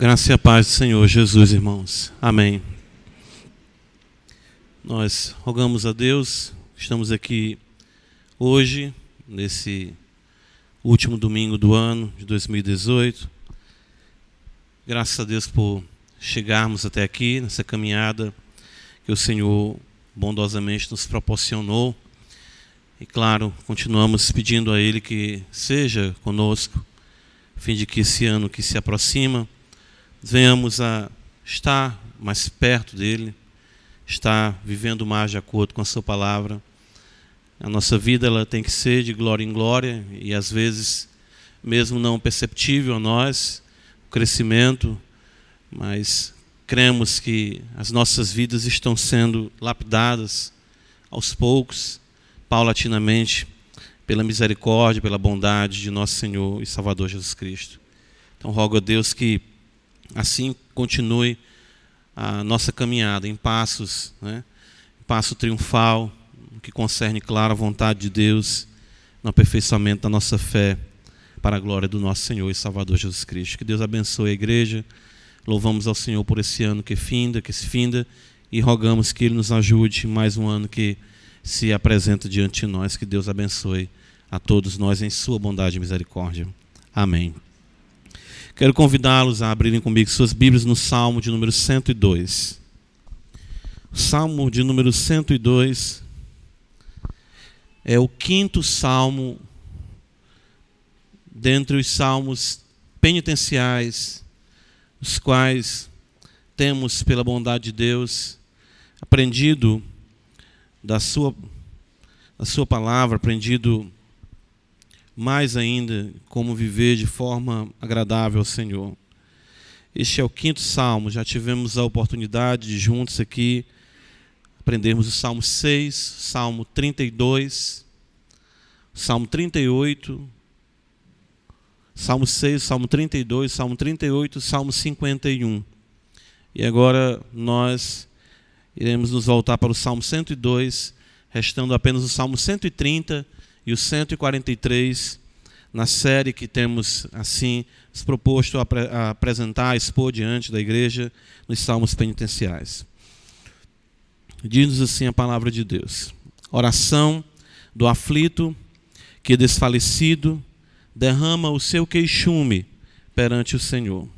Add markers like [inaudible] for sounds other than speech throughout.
Graça e a paz do Senhor Jesus, irmãos. Amém. Nós rogamos a Deus, estamos aqui hoje, nesse último domingo do ano de 2018. Graças a Deus por chegarmos até aqui, nessa caminhada que o Senhor bondosamente nos proporcionou. E claro, continuamos pedindo a Ele que seja conosco, a fim de que esse ano que se aproxima, venhamos a estar mais perto dele, estar vivendo mais de acordo com a sua palavra. A nossa vida ela tem que ser de glória em glória e às vezes mesmo não perceptível a nós o crescimento, mas cremos que as nossas vidas estão sendo lapidadas aos poucos, paulatinamente, pela misericórdia, pela bondade de nosso Senhor e Salvador Jesus Cristo. Então rogo a Deus que assim continue a nossa caminhada em passos, né? passo triunfal, que concerne, claro, a vontade de Deus, no aperfeiçoamento da nossa fé, para a glória do nosso Senhor e Salvador Jesus Cristo. Que Deus abençoe a igreja. Louvamos ao Senhor por esse ano que finda, que se finda, e rogamos que Ele nos ajude mais um ano que se apresenta diante de nós. Que Deus abençoe a todos nós em Sua bondade e misericórdia. Amém. Quero convidá-los a abrirem comigo suas Bíblias no Salmo de número 102. Salmo de número 102 é o quinto salmo dentre os salmos penitenciais, os quais temos, pela bondade de Deus, aprendido da sua, da sua palavra, aprendido mais ainda como viver de forma agradável ao Senhor. Este é o quinto salmo, já tivemos a oportunidade de juntos aqui aprendermos o Salmo 6, Salmo 32, Salmo 38, Salmo 6, Salmo 32, Salmo 38, Salmo 51. E agora nós iremos nos voltar para o Salmo 102, restando apenas o Salmo 130 e o 143, na série que temos assim proposto a, a apresentar, a expor diante da igreja nos salmos penitenciais. Diz-nos assim a palavra de Deus: Oração do aflito que desfalecido derrama o seu queixume perante o Senhor.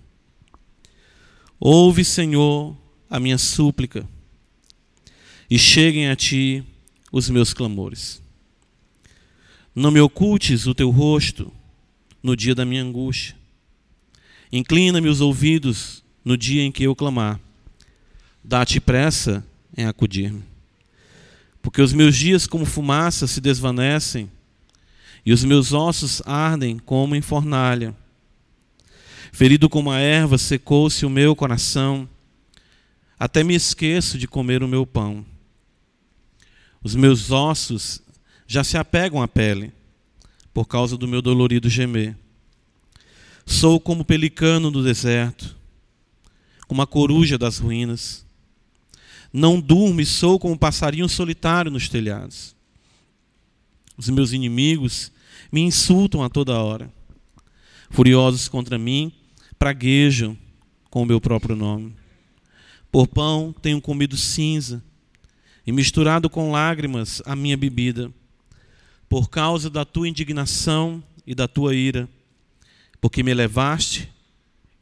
Ouve, Senhor, a minha súplica e cheguem a ti os meus clamores. Não me ocultes o teu rosto no dia da minha angústia. Inclina-me os ouvidos no dia em que eu clamar. Dá-te pressa em acudir-me. Porque os meus dias, como fumaça, se desvanecem, e os meus ossos ardem como em fornalha. Ferido como a erva, secou-se o meu coração, até me esqueço de comer o meu pão. Os meus ossos já se apegam à pele, por causa do meu dolorido gemer. Sou como pelicano do deserto, como a coruja das ruínas. Não durmo e sou como passarinho solitário nos telhados. Os meus inimigos me insultam a toda hora. Furiosos contra mim, praguejam com o meu próprio nome. Por pão tenho comido cinza e misturado com lágrimas a minha bebida por causa da tua indignação e da tua ira, porque me levaste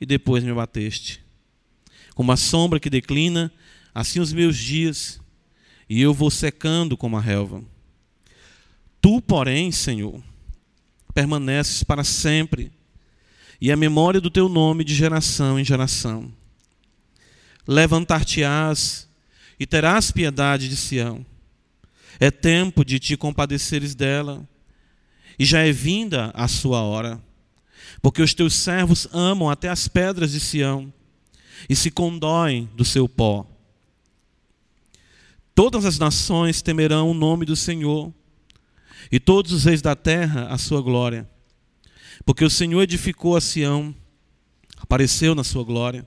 e depois me bateste. Como a sombra que declina, assim os meus dias, e eu vou secando como a relva. Tu, porém, Senhor, permaneces para sempre, e a memória do teu nome de geração em geração. Levantar-te-ás e terás piedade de Sião é tempo de te compadeceres dela, e já é vinda a sua hora, porque os teus servos amam até as pedras de Sião e se condoem do seu pó. Todas as nações temerão o nome do Senhor, e todos os reis da terra a sua glória, porque o Senhor edificou a Sião, apareceu na sua glória,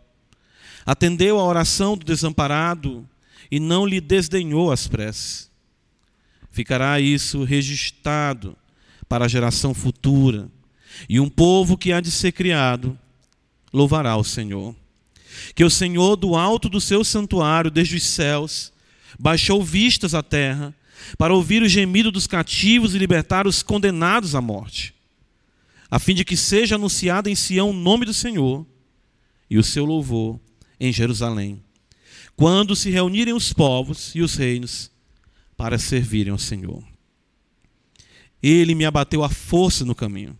atendeu à oração do desamparado e não lhe desdenhou as preces. Ficará isso registrado para a geração futura. E um povo que há de ser criado louvará o Senhor. que o Senhor, do alto do seu santuário, desde os céus, baixou vistas à terra, para ouvir o gemido dos cativos e libertar os condenados à morte, a fim de que seja anunciado em Sião o nome do Senhor e o seu louvor em Jerusalém, quando se reunirem os povos e os reinos para servirem ao Senhor. Ele me abateu a força no caminho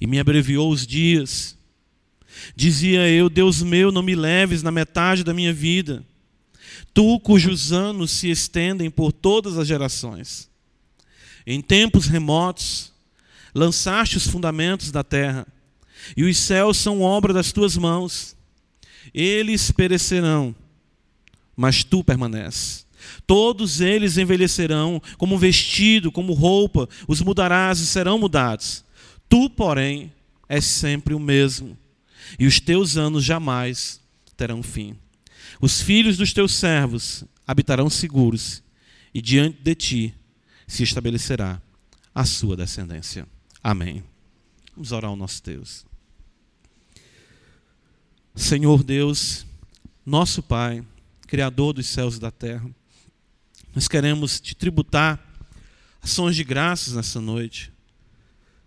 e me abreviou os dias. Dizia eu: Deus meu, não me leves na metade da minha vida. Tu, cujos anos se estendem por todas as gerações. Em tempos remotos, lançaste os fundamentos da terra, e os céus são obra das tuas mãos. Eles perecerão, mas tu permaneces. Todos eles envelhecerão como vestido, como roupa, os mudarás e serão mudados. Tu, porém, és sempre o mesmo, e os teus anos jamais terão fim. Os filhos dos teus servos habitarão seguros, e diante de ti se estabelecerá a sua descendência. Amém. Vamos orar ao nosso Deus. Senhor Deus, nosso Pai, Criador dos céus e da terra, nós queremos te tributar ações de graças nessa noite.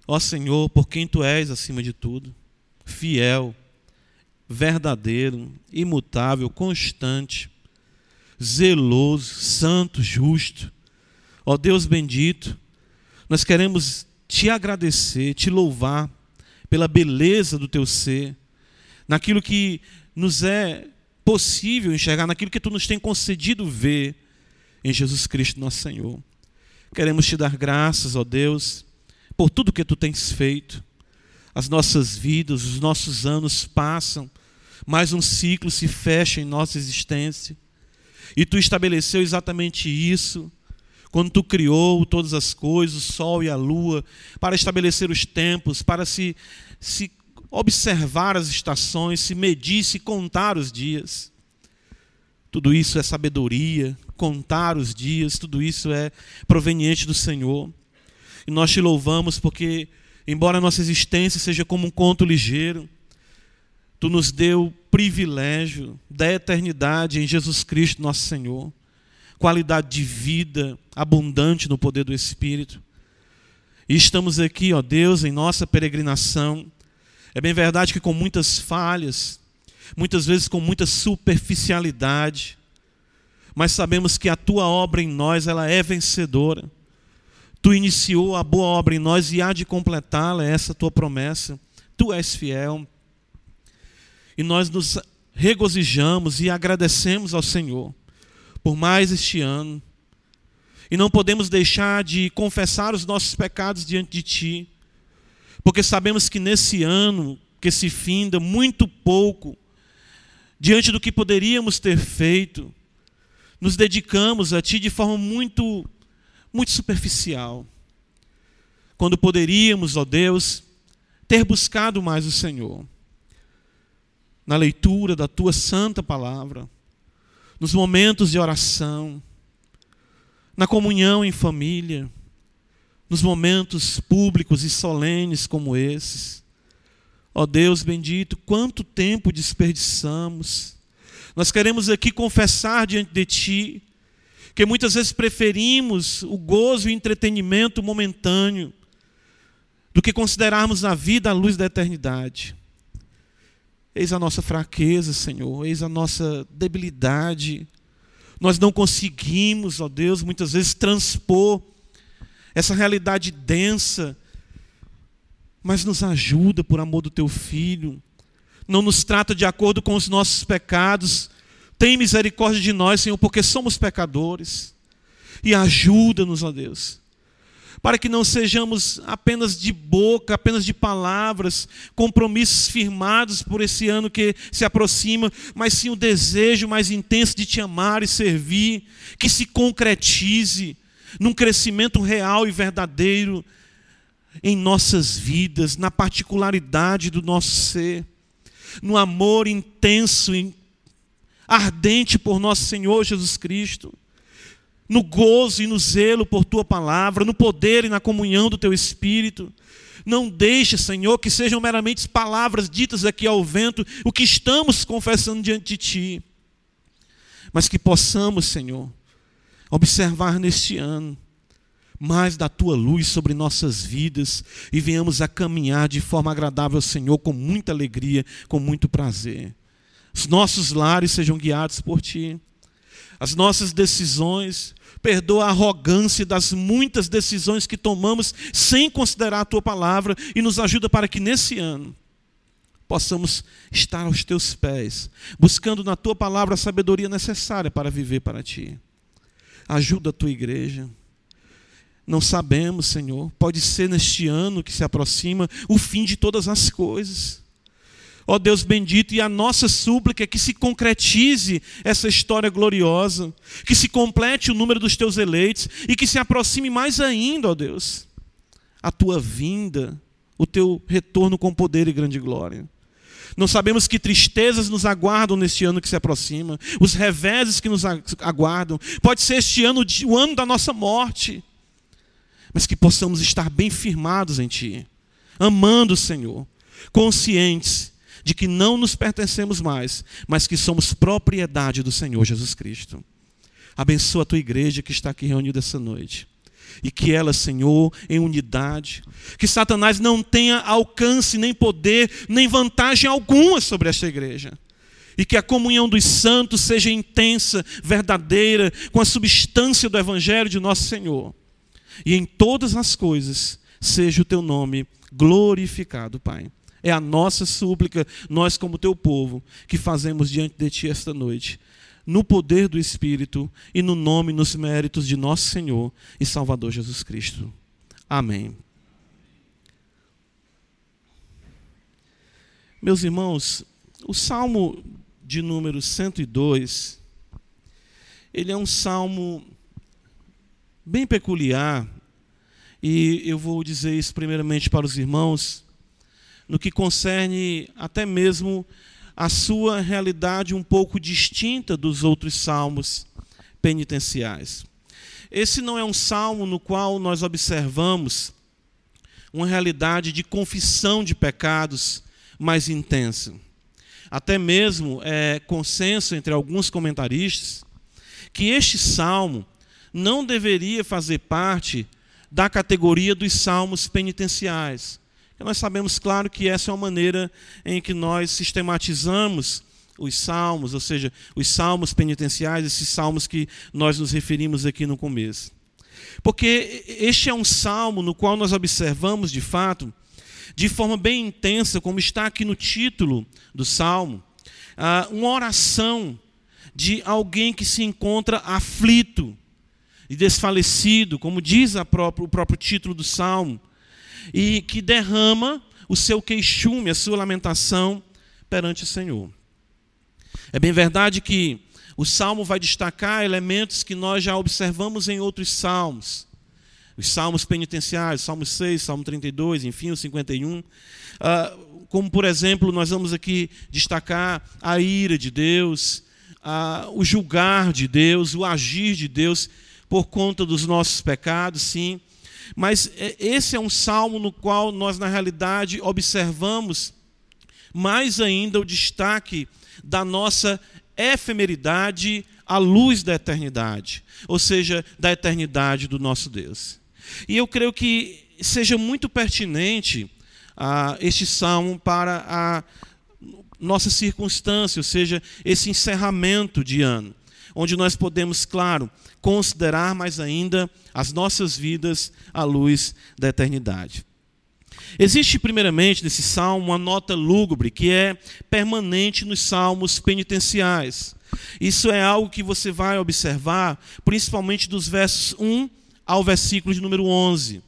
Ó Senhor, por quem tu és acima de tudo, fiel, verdadeiro, imutável, constante, zeloso, santo, justo. Ó Deus bendito, nós queremos te agradecer, te louvar pela beleza do teu ser, naquilo que nos é possível enxergar, naquilo que tu nos tem concedido ver em Jesus Cristo, nosso Senhor. Queremos te dar graças, ó Deus, por tudo que tu tens feito. As nossas vidas, os nossos anos passam, mais um ciclo se fecha em nossa existência. E tu estabeleceu exatamente isso quando tu criou todas as coisas, o sol e a lua, para estabelecer os tempos, para se, se observar as estações, se medir, se contar os dias. Tudo isso é sabedoria, contar os dias, tudo isso é proveniente do Senhor. E nós te louvamos porque, embora a nossa existência seja como um conto ligeiro, Tu nos deu o privilégio da eternidade em Jesus Cristo, nosso Senhor, qualidade de vida abundante no poder do Espírito. E estamos aqui, ó Deus, em nossa peregrinação. É bem verdade que com muitas falhas, muitas vezes com muita superficialidade, mas sabemos que a tua obra em nós, ela é vencedora. Tu iniciou a boa obra em nós e há de completá-la, é essa tua promessa. Tu és fiel. E nós nos regozijamos e agradecemos ao Senhor por mais este ano. E não podemos deixar de confessar os nossos pecados diante de Ti, porque sabemos que nesse ano que se finda, muito pouco, diante do que poderíamos ter feito, nos dedicamos a Ti de forma muito, muito superficial. Quando poderíamos, ó Deus, ter buscado mais o Senhor na leitura da tua santa palavra, nos momentos de oração, na comunhão em família, nos momentos públicos e solenes como esses. Ó Deus bendito, quanto tempo desperdiçamos. Nós queremos aqui confessar diante de Ti que muitas vezes preferimos o gozo e o entretenimento momentâneo do que considerarmos a vida à luz da eternidade. Eis a nossa fraqueza, Senhor, eis a nossa debilidade. Nós não conseguimos, ó Deus, muitas vezes transpor essa realidade densa, mas nos ajuda por amor do teu filho. Não nos trata de acordo com os nossos pecados. Tem misericórdia de nós, Senhor, porque somos pecadores. E ajuda-nos, ó Deus, para que não sejamos apenas de boca, apenas de palavras, compromissos firmados por esse ano que se aproxima, mas sim o desejo mais intenso de te amar e servir, que se concretize num crescimento real e verdadeiro em nossas vidas, na particularidade do nosso ser, no amor intenso e ardente por nosso Senhor Jesus Cristo no gozo e no zelo por tua palavra, no poder e na comunhão do teu espírito. Não deixe, Senhor, que sejam meramente palavras ditas aqui ao vento, o que estamos confessando diante de Ti. Mas que possamos, Senhor, observar neste ano mais da tua luz sobre nossas vidas e venhamos a caminhar de forma agradável ao Senhor, com muita alegria, com muito prazer. Os nossos lares sejam guiados por Ti. As nossas decisões, perdoa a arrogância das muitas decisões que tomamos sem considerar a Tua palavra e nos ajuda para que nesse ano possamos estar aos Teus pés, buscando na Tua palavra a sabedoria necessária para viver para Ti. Ajuda a Tua igreja não sabemos, Senhor. Pode ser neste ano que se aproxima o fim de todas as coisas. Ó Deus bendito, e a nossa súplica é que se concretize essa história gloriosa, que se complete o número dos teus eleitos e que se aproxime mais ainda, ó Deus, a tua vinda, o teu retorno com poder e grande glória. Não sabemos que tristezas nos aguardam neste ano que se aproxima, os reveses que nos aguardam. Pode ser este ano o ano da nossa morte mas que possamos estar bem firmados em Ti, amando o Senhor, conscientes de que não nos pertencemos mais, mas que somos propriedade do Senhor Jesus Cristo. Abençoa a tua igreja que está aqui reunida essa noite. E que ela, Senhor, em unidade, que Satanás não tenha alcance, nem poder, nem vantagem alguma sobre esta igreja. E que a comunhão dos santos seja intensa, verdadeira, com a substância do Evangelho de nosso Senhor e em todas as coisas seja o teu nome glorificado, Pai. É a nossa súplica, nós, como teu povo, que fazemos diante de ti esta noite, no poder do Espírito e no nome, nos méritos de nosso Senhor e Salvador Jesus Cristo. Amém. Meus irmãos, o salmo de número 102, ele é um salmo bem peculiar, e eu vou dizer isso primeiramente para os irmãos, no que concerne até mesmo a sua realidade um pouco distinta dos outros salmos penitenciais. Esse não é um salmo no qual nós observamos uma realidade de confissão de pecados mais intensa. Até mesmo é consenso entre alguns comentaristas que este salmo não deveria fazer parte da categoria dos salmos penitenciais. Nós sabemos, claro, que essa é uma maneira em que nós sistematizamos os salmos, ou seja, os salmos penitenciais, esses salmos que nós nos referimos aqui no começo. Porque este é um salmo no qual nós observamos, de fato, de forma bem intensa, como está aqui no título do salmo, ah, uma oração de alguém que se encontra aflito, e desfalecido, como diz o próprio título do salmo, e que derrama o seu queixume, a sua lamentação perante o Senhor. É bem verdade que o salmo vai destacar elementos que nós já observamos em outros salmos. Os salmos penitenciários, Salmo 6, Salmo 32, enfim, o 51. Ah, como, por exemplo, nós vamos aqui destacar a ira de Deus, ah, o julgar de Deus, o agir de Deus por conta dos nossos pecados, sim. Mas é, esse é um salmo no qual nós, na realidade, observamos mais ainda o destaque da nossa efemeridade à luz da eternidade, ou seja, da eternidade do nosso Deus. E eu creio que seja muito pertinente ah, este salmo para a nossa circunstância, ou seja, esse encerramento de ano onde nós podemos, claro, considerar mais ainda as nossas vidas à luz da eternidade. Existe, primeiramente, nesse salmo, uma nota lúgubre que é permanente nos salmos penitenciais. Isso é algo que você vai observar, principalmente dos versos 1 ao versículo de número 11.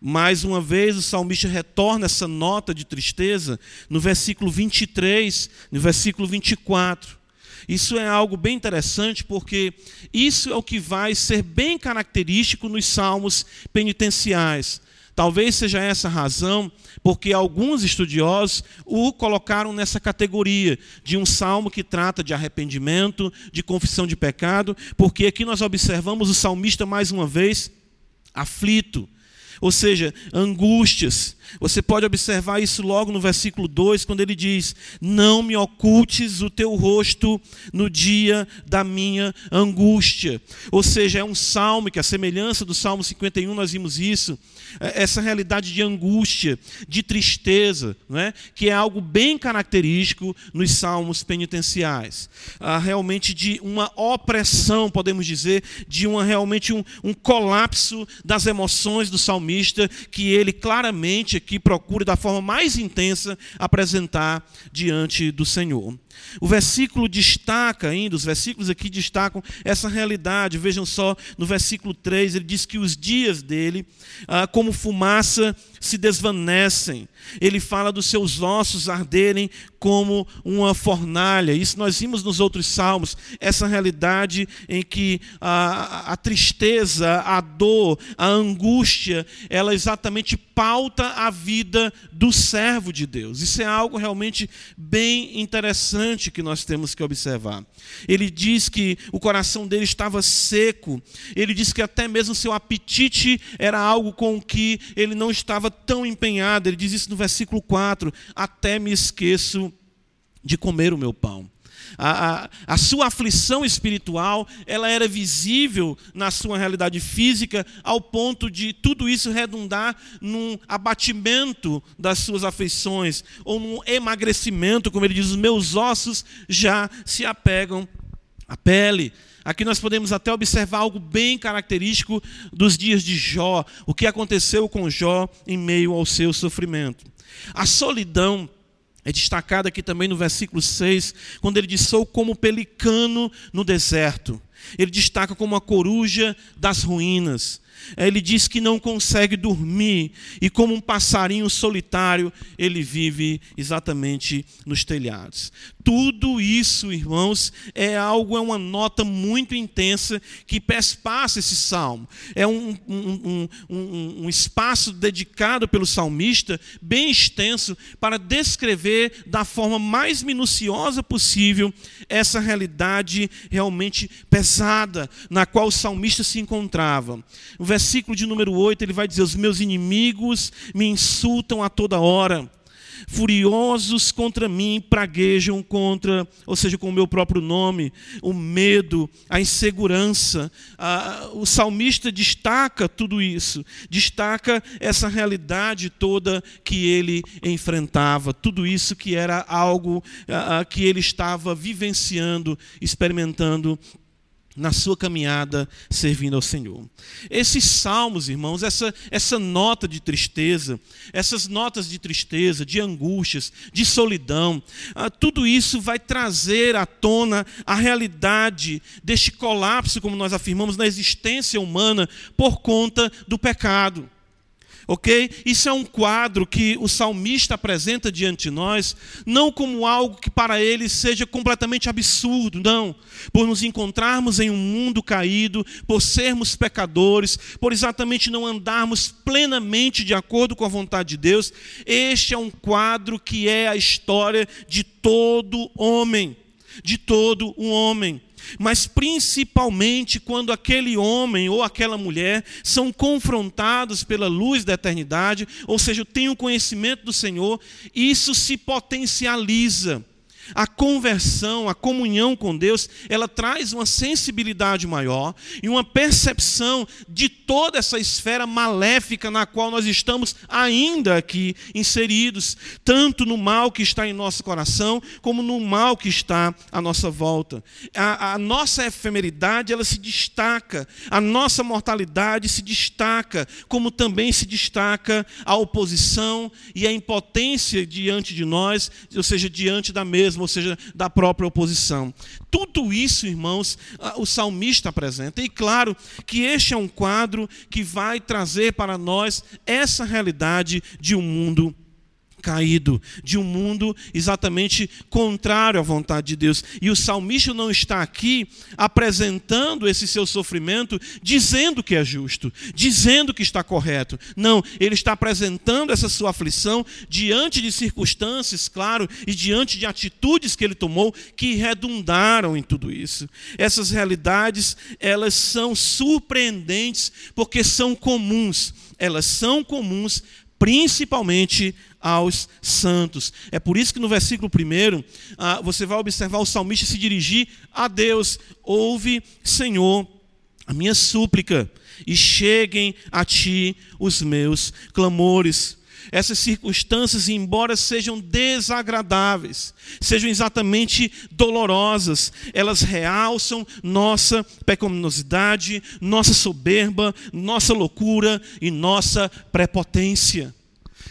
Mais uma vez, o salmista retorna essa nota de tristeza no versículo 23, no versículo 24. Isso é algo bem interessante porque isso é o que vai ser bem característico nos salmos penitenciais. Talvez seja essa a razão porque alguns estudiosos o colocaram nessa categoria de um salmo que trata de arrependimento, de confissão de pecado, porque aqui nós observamos o salmista mais uma vez aflito, ou seja, angústias. Você pode observar isso logo no versículo 2, quando ele diz: Não me ocultes o teu rosto no dia da minha angústia. Ou seja, é um salmo que, a semelhança do Salmo 51, nós vimos isso, é, essa realidade de angústia, de tristeza, não é? que é algo bem característico nos salmos penitenciais. Ah, realmente de uma opressão, podemos dizer, de uma realmente um, um colapso das emoções do salmista que ele claramente aqui procura da forma mais intensa apresentar diante do Senhor. O versículo destaca ainda, os versículos aqui destacam essa realidade. Vejam só, no versículo 3, ele diz que os dias dele, ah, como fumaça, se desvanecem. Ele fala dos seus ossos arderem como uma fornalha. Isso nós vimos nos outros salmos, essa realidade em que a, a tristeza, a dor, a angústia, ela exatamente pauta a vida do servo de Deus. Isso é algo realmente bem interessante que nós temos que observar. Ele diz que o coração dele estava seco, ele diz que até mesmo seu apetite era algo com que ele não estava tão empenhado. Ele diz isso no versículo 4: Até me esqueço de comer o meu pão. A, a, a, sua aflição espiritual ela era visível na sua realidade física, ao ponto de tudo isso redundar num abatimento das suas afeições, ou num emagrecimento, como ele diz, os meus ossos já se apegam à pele. Aqui nós podemos até observar algo bem característico dos dias de Jó, o que aconteceu com Jó em meio ao seu sofrimento. A solidão é destacada aqui também no versículo 6, quando ele diz: Sou como pelicano no deserto. Ele destaca como a coruja das ruínas. Ele diz que não consegue dormir e, como um passarinho solitário, ele vive exatamente nos telhados. Tudo isso, irmãos, é algo, é uma nota muito intensa que perspassa esse salmo. É um, um, um, um, espaço dedicado pelo salmista, bem extenso, para descrever da forma mais minuciosa possível essa realidade realmente pesada na qual o salmista se encontrava. O versículo de número 8 ele vai dizer: Os meus inimigos me insultam a toda hora furiosos contra mim, praguejam contra, ou seja, com o meu próprio nome, o medo, a insegurança. O salmista destaca tudo isso, destaca essa realidade toda que ele enfrentava, tudo isso que era algo que ele estava vivenciando, experimentando na sua caminhada servindo ao Senhor. Esses salmos, irmãos, essa, essa nota de tristeza, essas notas de tristeza, de angústias, de solidão, ah, tudo isso vai trazer à tona a realidade deste colapso, como nós afirmamos, na existência humana por conta do pecado. Ok? Isso é um quadro que o salmista apresenta diante de nós, não como algo que para ele seja completamente absurdo, não. Por nos encontrarmos em um mundo caído, por sermos pecadores, por exatamente não andarmos plenamente de acordo com a vontade de Deus, este é um quadro que é a história de todo homem, de todo um homem mas principalmente quando aquele homem ou aquela mulher são confrontados pela luz da eternidade, ou seja, têm o conhecimento do Senhor, isso se potencializa. A conversão, a comunhão com Deus, ela traz uma sensibilidade maior e uma percepção de toda essa esfera maléfica na qual nós estamos ainda aqui inseridos, tanto no mal que está em nosso coração, como no mal que está à nossa volta. A, a nossa efemeridade, ela se destaca, a nossa mortalidade se destaca, como também se destaca a oposição e a impotência diante de nós, ou seja, diante da mesma ou seja, da própria oposição. Tudo isso, irmãos, o salmista apresenta. E claro que este é um quadro que vai trazer para nós essa realidade de um mundo caído, de um mundo exatamente contrário à vontade de Deus. E o salmista não está aqui apresentando esse seu sofrimento dizendo que é justo, dizendo que está correto. Não, ele está apresentando essa sua aflição diante de circunstâncias, claro, e diante de atitudes que ele tomou que redundaram em tudo isso. Essas realidades, elas são surpreendentes porque são comuns. Elas são comuns principalmente aos santos. É por isso que no versículo 1 ah, você vai observar o salmista se dirigir a Deus: Ouve, Senhor, a minha súplica, e cheguem a ti os meus clamores. Essas circunstâncias, embora sejam desagradáveis, sejam exatamente dolorosas, elas realçam nossa pecaminosidade, nossa soberba, nossa loucura e nossa prepotência.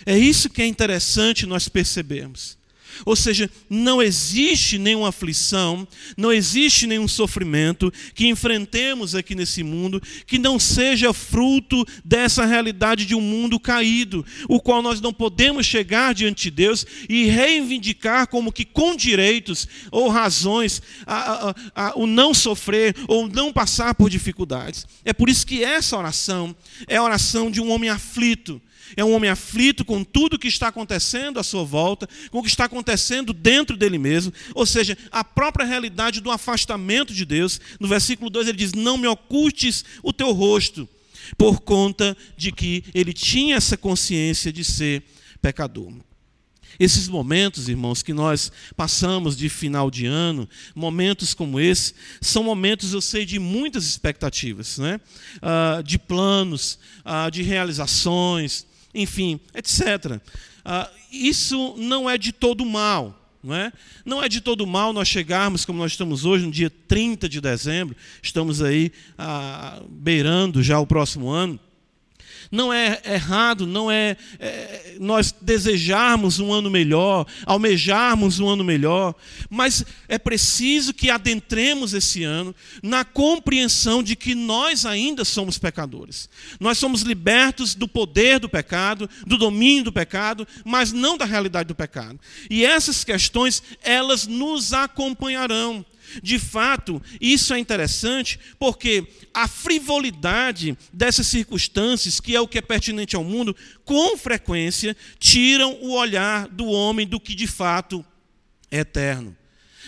É isso que é interessante nós percebermos. Ou seja, não existe nenhuma aflição, não existe nenhum sofrimento que enfrentemos aqui nesse mundo que não seja fruto dessa realidade de um mundo caído, o qual nós não podemos chegar diante de Deus e reivindicar como que com direitos ou razões a, a, a, o não sofrer ou não passar por dificuldades. É por isso que essa oração é a oração de um homem aflito é um homem aflito com tudo que está acontecendo à sua volta, com o que está acontecendo dentro dele mesmo, ou seja, a própria realidade do afastamento de Deus. No versículo 2 ele diz: Não me ocultes o teu rosto, por conta de que ele tinha essa consciência de ser pecador. Esses momentos, irmãos, que nós passamos de final de ano, momentos como esse, são momentos, eu sei, de muitas expectativas, né? Ah, de planos, ah, de realizações, enfim, etc. Ah, isso não é de todo mal. Não é? não é de todo mal nós chegarmos como nós estamos hoje, no dia 30 de dezembro, estamos aí ah, beirando já o próximo ano não é errado, não é, é, nós desejarmos um ano melhor, almejarmos um ano melhor, mas é preciso que adentremos esse ano na compreensão de que nós ainda somos pecadores. Nós somos libertos do poder do pecado, do domínio do pecado, mas não da realidade do pecado. E essas questões, elas nos acompanharão. De fato, isso é interessante porque a frivolidade dessas circunstâncias, que é o que é pertinente ao mundo, com frequência tiram o olhar do homem do que de fato é eterno.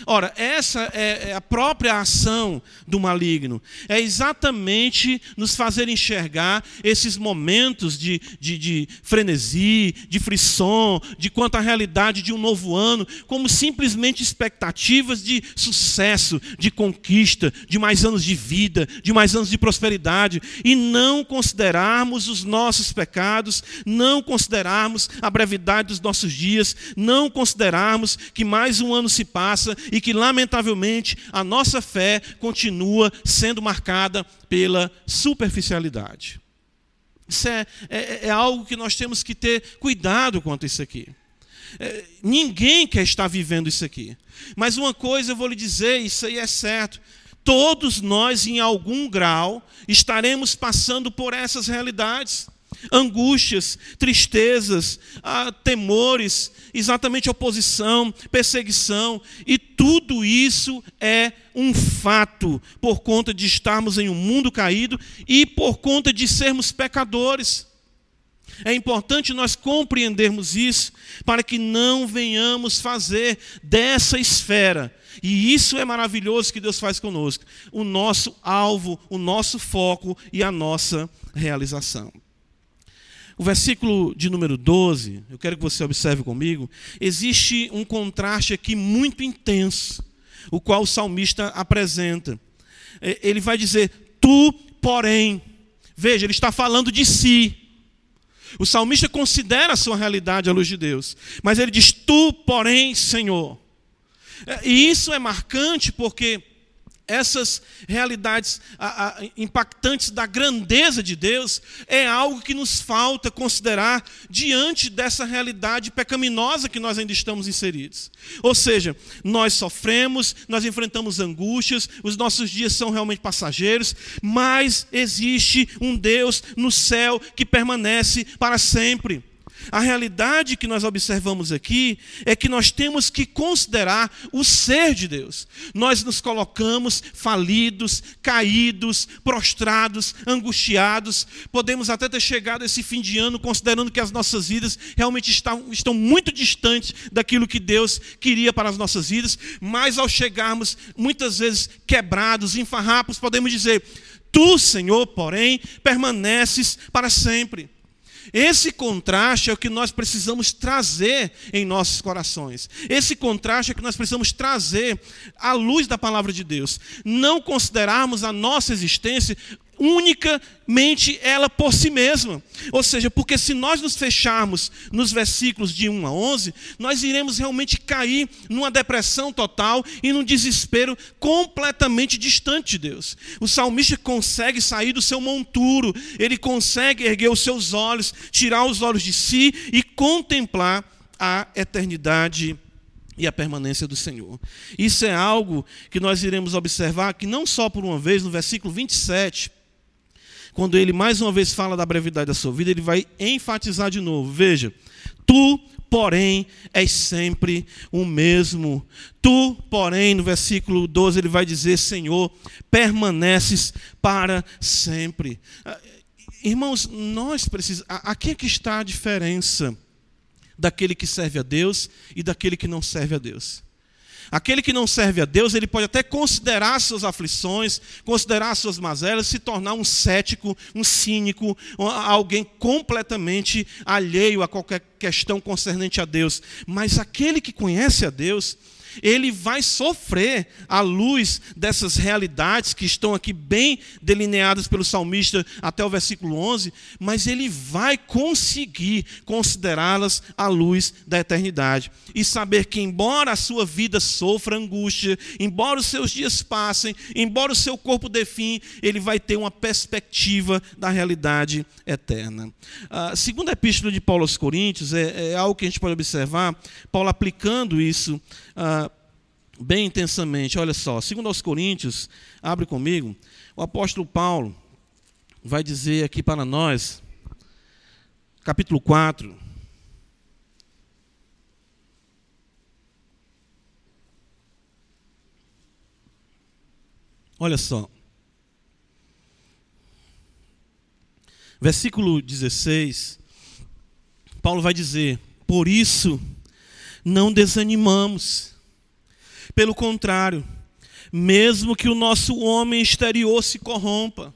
Ora, essa é, é a própria ação do maligno. É exatamente nos fazer enxergar esses momentos de, de, de frenesi, de frisson, de quanto à realidade de um novo ano, como simplesmente expectativas de sucesso, de conquista, de mais anos de vida, de mais anos de prosperidade, e não considerarmos os nossos pecados, não considerarmos a brevidade dos nossos dias, não considerarmos que mais um ano se passa e que, lamentavelmente, a nossa fé continua sendo marcada pela superficialidade. Isso é, é, é algo que nós temos que ter cuidado quanto a isso aqui. É, ninguém quer estar vivendo isso aqui. Mas uma coisa eu vou lhe dizer, isso aí é certo. Todos nós, em algum grau, estaremos passando por essas realidades angústias, tristezas, ah, temores, exatamente oposição, perseguição, e tudo isso é um fato por conta de estarmos em um mundo caído e por conta de sermos pecadores. É importante nós compreendermos isso para que não venhamos fazer dessa esfera, e isso é maravilhoso que Deus faz conosco, o nosso alvo, o nosso foco e a nossa realização. O versículo de número 12, eu quero que você observe comigo, existe um contraste aqui muito intenso, o qual o salmista apresenta. É, ele vai dizer: Tu, porém, veja, ele está falando de si. O salmista considera a sua realidade à luz de Deus, mas ele diz: Tu, porém, Senhor. É, e isso é marcante porque essas realidades impactantes da grandeza de Deus é algo que nos falta considerar diante dessa realidade pecaminosa que nós ainda estamos inseridos. Ou seja, nós sofremos, nós enfrentamos angústias, os nossos dias são realmente passageiros, mas existe um Deus no céu que permanece para sempre. A realidade que nós observamos aqui é que nós temos que considerar o ser de Deus. Nós nos colocamos falidos, caídos, prostrados, angustiados. Podemos até ter chegado a esse fim de ano considerando que as nossas vidas realmente estão, estão muito distantes daquilo que Deus queria para as nossas vidas, mas ao chegarmos muitas vezes quebrados, em farrapos, podemos dizer: Tu, Senhor, porém, permaneces para sempre. Esse contraste é o que nós precisamos trazer em nossos corações. Esse contraste é o que nós precisamos trazer à luz da palavra de Deus. Não considerarmos a nossa existência unicamente ela por si mesma. Ou seja, porque se nós nos fecharmos nos versículos de 1 a 11, nós iremos realmente cair numa depressão total e num desespero completamente distante de Deus. O salmista consegue sair do seu monturo, ele consegue erguer os seus olhos, tirar os olhos de si e contemplar a eternidade e a permanência do Senhor. Isso é algo que nós iremos observar que não só por uma vez no versículo 27, quando ele mais uma vez fala da brevidade da sua vida, ele vai enfatizar de novo. Veja, tu, porém, és sempre o mesmo. Tu, porém, no versículo 12, ele vai dizer: Senhor, permaneces para sempre. Ah, irmãos, nós precisamos. Aqui é que está a diferença daquele que serve a Deus e daquele que não serve a Deus. Aquele que não serve a Deus, ele pode até considerar suas aflições, considerar suas mazelas, se tornar um cético, um cínico, alguém completamente alheio a qualquer questão concernente a Deus. Mas aquele que conhece a Deus, ele vai sofrer à luz dessas realidades que estão aqui bem delineadas pelo salmista até o versículo 11, mas ele vai conseguir considerá-las à luz da eternidade e saber que, embora a sua vida sofra angústia, embora os seus dias passem, embora o seu corpo define, ele vai ter uma perspectiva da realidade eterna. A segunda epístola de Paulo aos Coríntios é, é algo que a gente pode observar, Paulo aplicando isso. Uh, bem intensamente. Olha só, segundo aos Coríntios, abre comigo, o apóstolo Paulo vai dizer aqui para nós, capítulo 4, Olha só. Versículo 16. Paulo vai dizer: Por isso não desanimamos. Pelo contrário, mesmo que o nosso homem exterior se corrompa,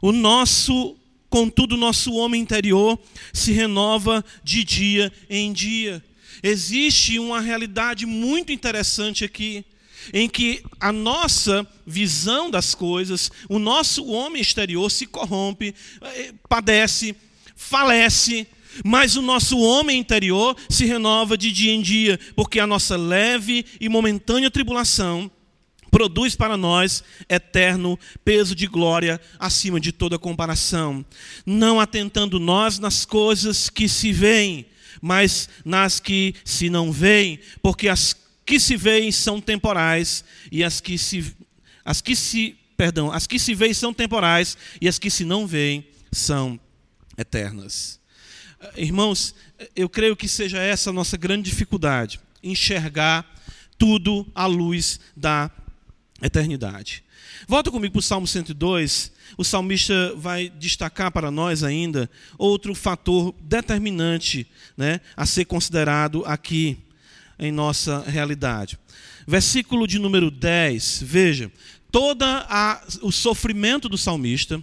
o nosso, contudo, o nosso homem interior se renova de dia em dia. Existe uma realidade muito interessante aqui, em que a nossa visão das coisas, o nosso homem exterior se corrompe, eh, padece, falece, mas o nosso homem interior se renova de dia em dia, porque a nossa leve e momentânea tribulação produz para nós eterno peso de glória acima de toda comparação, não atentando nós nas coisas que se veem, mas nas que se não veem, porque as que se veem são temporais e as que se as que se, perdão, as que se veem são temporais e as que se não veem são eternas. Irmãos, eu creio que seja essa a nossa grande dificuldade, enxergar tudo à luz da eternidade. Volta comigo para o Salmo 102. O salmista vai destacar para nós ainda outro fator determinante né, a ser considerado aqui em nossa realidade. Versículo de número 10, veja, todo o sofrimento do salmista,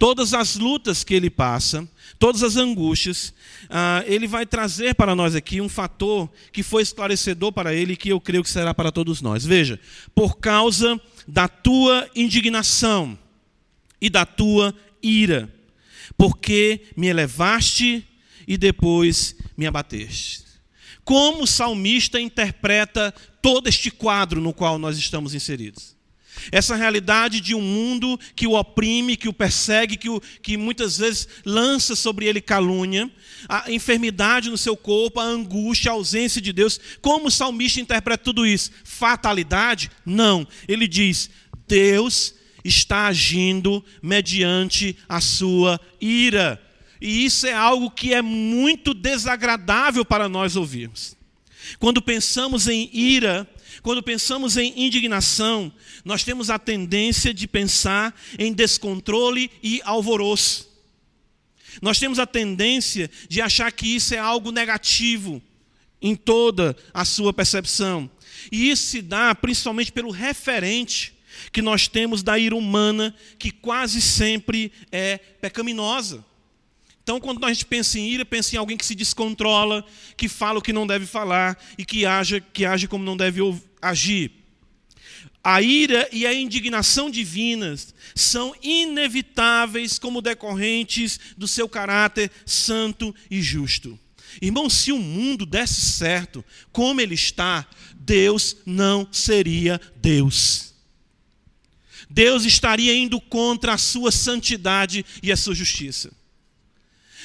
todas as lutas que ele passa, todas as angústias, ah, ele vai trazer para nós aqui um fator que foi esclarecedor para ele e que eu creio que será para todos nós. Veja, por causa da tua indignação e da tua ira, porque me elevaste e depois me abateste. Como o salmista interpreta todo este quadro no qual nós estamos inseridos? Essa realidade de um mundo que o oprime, que o persegue, que, o, que muitas vezes lança sobre ele calúnia, a enfermidade no seu corpo, a angústia, a ausência de Deus. Como o salmista interpreta tudo isso? Fatalidade? Não. Ele diz: Deus está agindo mediante a sua ira. E isso é algo que é muito desagradável para nós ouvirmos. Quando pensamos em ira, quando pensamos em indignação, nós temos a tendência de pensar em descontrole e alvoroço. Nós temos a tendência de achar que isso é algo negativo em toda a sua percepção. E isso se dá principalmente pelo referente que nós temos da ira humana, que quase sempre é pecaminosa. Então, quando a gente pensa em ira, pensa em alguém que se descontrola, que fala o que não deve falar e que age, que age como não deve agir. A ira e a indignação divinas são inevitáveis como decorrentes do seu caráter santo e justo. Irmão, se o mundo desse certo como ele está, Deus não seria Deus. Deus estaria indo contra a sua santidade e a sua justiça.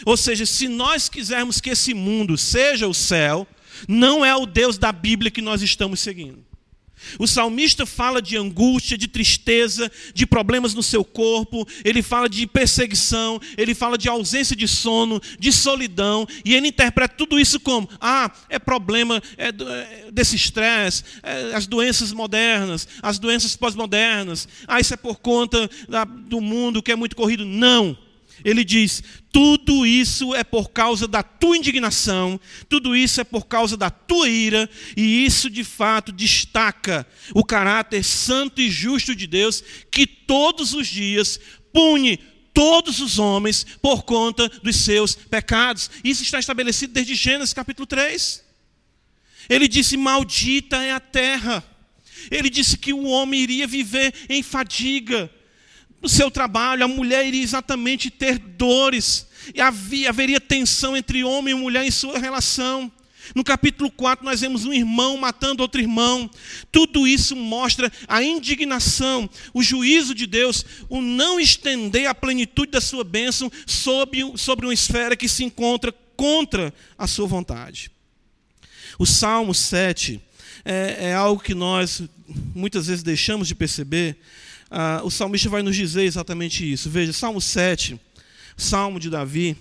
Ou seja, se nós quisermos que esse mundo seja o céu, não é o Deus da Bíblia que nós estamos seguindo. O salmista fala de angústia, de tristeza, de problemas no seu corpo, ele fala de perseguição, ele fala de ausência de sono, de solidão, e ele interpreta tudo isso como: ah, é problema é, é desse estresse, é, as doenças modernas, as doenças pós-modernas, ah, isso é por conta da, do mundo que é muito corrido. Não. Ele diz: tudo isso é por causa da tua indignação, tudo isso é por causa da tua ira, e isso de fato destaca o caráter santo e justo de Deus, que todos os dias pune todos os homens por conta dos seus pecados. Isso está estabelecido desde Gênesis capítulo 3. Ele disse: Maldita é a terra. Ele disse que o homem iria viver em fadiga no seu trabalho, a mulher iria exatamente ter dores, e havia, haveria tensão entre homem e mulher em sua relação. No capítulo 4, nós vemos um irmão matando outro irmão. Tudo isso mostra a indignação, o juízo de Deus, o não estender a plenitude da sua bênção sobre, sobre uma esfera que se encontra contra a sua vontade. O Salmo 7 é, é algo que nós muitas vezes deixamos de perceber, ah, o salmista vai nos dizer exatamente isso. Veja, Salmo 7, Salmo de Davi,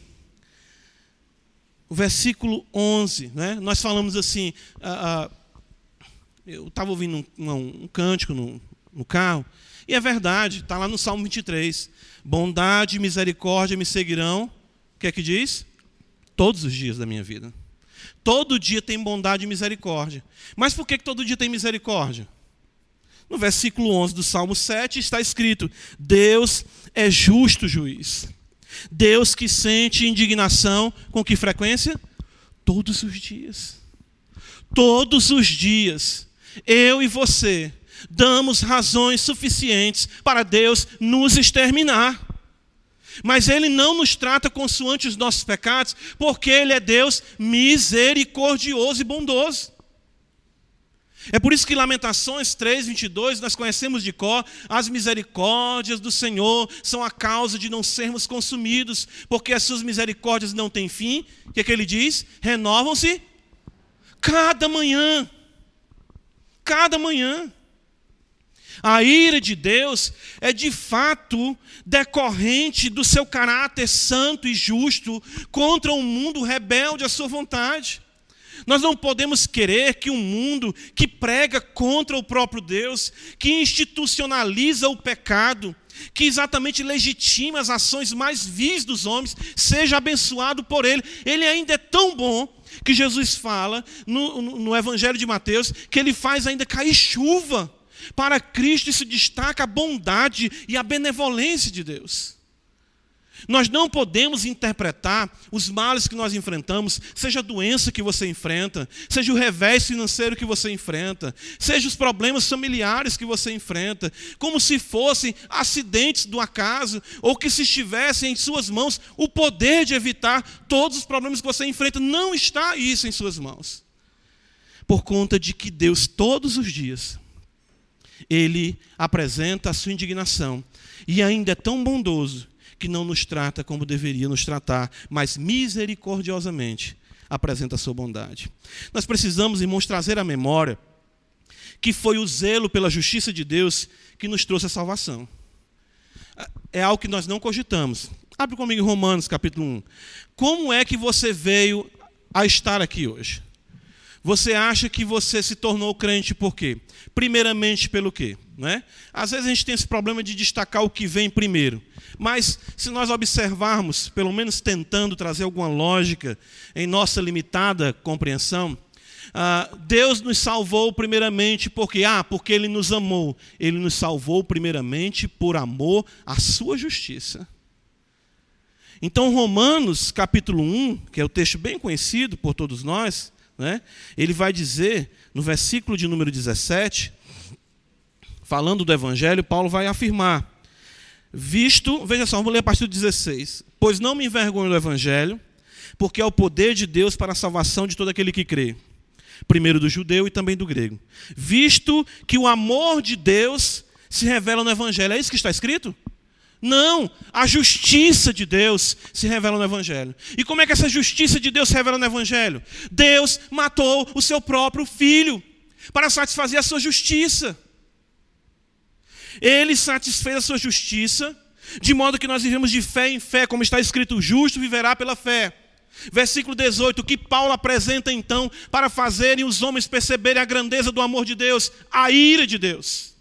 o versículo 11, né? nós falamos assim, ah, ah, eu estava ouvindo um, um, um cântico no, no, carro, e é verdade, está lá no Salmo 23, bondade e misericórdia me seguirão, o que é que diz? Todos os dias da minha vida. Todo dia tem bondade e misericórdia. Mas por que, que todo dia tem misericórdia? No versículo 11 do Salmo 7 está escrito: Deus é justo juiz. Deus que sente indignação com que frequência? Todos os dias. Todos os dias, eu e você damos razões suficientes para Deus nos exterminar. Mas Ele não nos trata consoante os nossos pecados, porque Ele é Deus misericordioso e bondoso. É por isso que Lamentações 3, 22, nós conhecemos de cor, as misericórdias do Senhor são a causa de não sermos consumidos, porque as suas misericórdias não têm fim. O que, é que ele diz? Renovam-se cada manhã. Cada manhã. A ira de Deus é de fato decorrente do seu caráter santo e justo contra um mundo rebelde à sua vontade. Nós não podemos querer que um mundo que prega contra o próprio Deus, que institucionaliza o pecado, que exatamente legitima as ações mais vis dos homens, seja abençoado por Ele. Ele ainda é tão bom que Jesus fala no, no Evangelho de Mateus que ele faz ainda cair chuva. Para Cristo isso destaca a bondade e a benevolência de Deus. Nós não podemos interpretar os males que nós enfrentamos, seja a doença que você enfrenta, seja o revés financeiro que você enfrenta, seja os problemas familiares que você enfrenta, como se fossem acidentes do acaso, ou que se estivesse em suas mãos o poder de evitar todos os problemas que você enfrenta. Não está isso em suas mãos. Por conta de que Deus, todos os dias, Ele apresenta a sua indignação e ainda é tão bondoso que não nos trata como deveria nos tratar, mas misericordiosamente apresenta a sua bondade. Nós precisamos, irmãos, trazer à memória que foi o zelo pela justiça de Deus que nos trouxe a salvação. É algo que nós não cogitamos. Abre comigo Romanos, capítulo 1. Como é que você veio a estar aqui hoje? Você acha que você se tornou crente por quê? Primeiramente pelo quê? Não é? Às vezes a gente tem esse problema de destacar o que vem primeiro. Mas se nós observarmos, pelo menos tentando trazer alguma lógica em nossa limitada compreensão, ah, Deus nos salvou primeiramente porque, ah, porque Ele nos amou. Ele nos salvou primeiramente por amor à sua justiça. Então, Romanos capítulo 1, que é o texto bem conhecido por todos nós, né, ele vai dizer, no versículo de número 17, falando do Evangelho, Paulo vai afirmar: Visto, veja só, vamos ler a partir do 16: Pois não me envergonho do Evangelho, porque é o poder de Deus para a salvação de todo aquele que crê primeiro do judeu e também do grego. Visto que o amor de Deus se revela no Evangelho. É isso que está escrito? Não, a justiça de Deus se revela no Evangelho. E como é que essa justiça de Deus se revela no Evangelho? Deus matou o seu próprio filho para satisfazer a sua justiça. Ele satisfez a sua justiça, de modo que nós vivemos de fé em fé, como está escrito: justo viverá pela fé. Versículo 18, que Paulo apresenta então para fazerem os homens perceberem a grandeza do amor de Deus, a ira de Deus.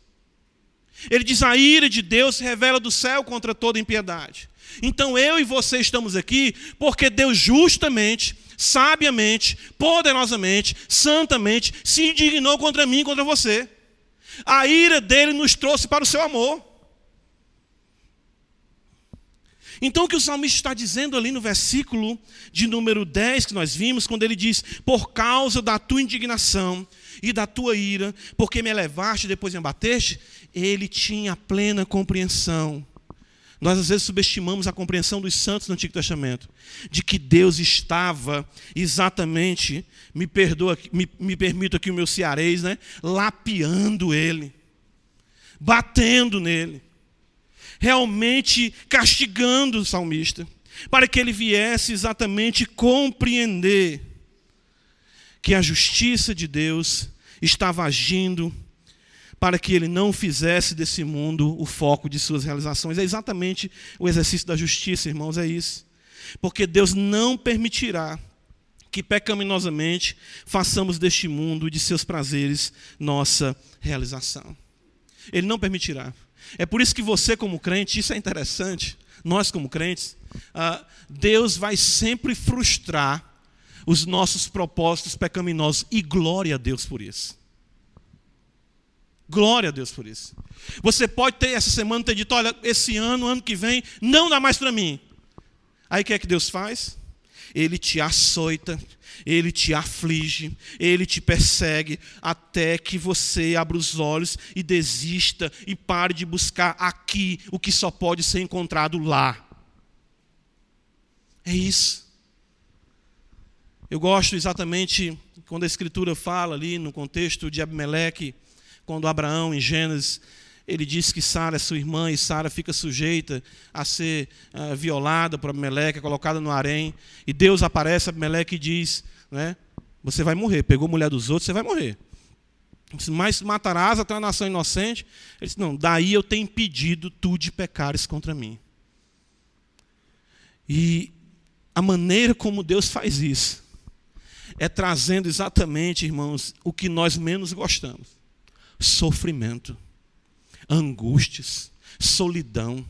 Ele diz: a ira de Deus se revela do céu contra toda impiedade. Então eu e você estamos aqui porque Deus justamente, sabiamente, poderosamente, santamente se indignou contra mim e contra você. A ira dele nos trouxe para o seu amor. Então, o que o salmista está dizendo ali no versículo de número 10 que nós vimos, quando ele diz: Por causa da tua indignação e da tua ira, porque me elevaste e depois me abateste, ele tinha plena compreensão. Nós às vezes subestimamos a compreensão dos santos no Antigo Testamento, de que Deus estava exatamente, me perdoa, me, me permito aqui o meu cearês, né? Lapeando ele, batendo nele realmente castigando o salmista, para que ele viesse exatamente compreender que a justiça de Deus estava agindo para que ele não fizesse desse mundo o foco de suas realizações. É exatamente o exercício da justiça, irmãos, é isso. Porque Deus não permitirá que pecaminosamente façamos deste mundo e de seus prazeres nossa realização. Ele não permitirá. É por isso que você, como crente, isso é interessante, nós, como crentes, uh, Deus vai sempre frustrar os nossos propósitos pecaminosos e glória a Deus por isso. Glória a Deus por isso. Você pode ter essa semana ter dito: olha, esse ano, ano que vem, não dá mais para mim. Aí o que é que Deus faz? Ele te açoita, ele te aflige, ele te persegue, até que você abra os olhos e desista e pare de buscar aqui o que só pode ser encontrado lá. É isso. Eu gosto exatamente quando a Escritura fala ali no contexto de Abimeleque, quando Abraão, em Gênesis, ele diz que Sara é sua irmã e Sara fica sujeita a ser uh, violada por Abimeleque, colocada no harém. E Deus aparece a Abimeleque e diz: né, Você vai morrer. Pegou a mulher dos outros, você vai morrer. Mas matarás até a nação inocente. Ele disse: Não, daí eu tenho impedido tu de pecares contra mim. E a maneira como Deus faz isso é trazendo exatamente, irmãos, o que nós menos gostamos: sofrimento angústias, solidão,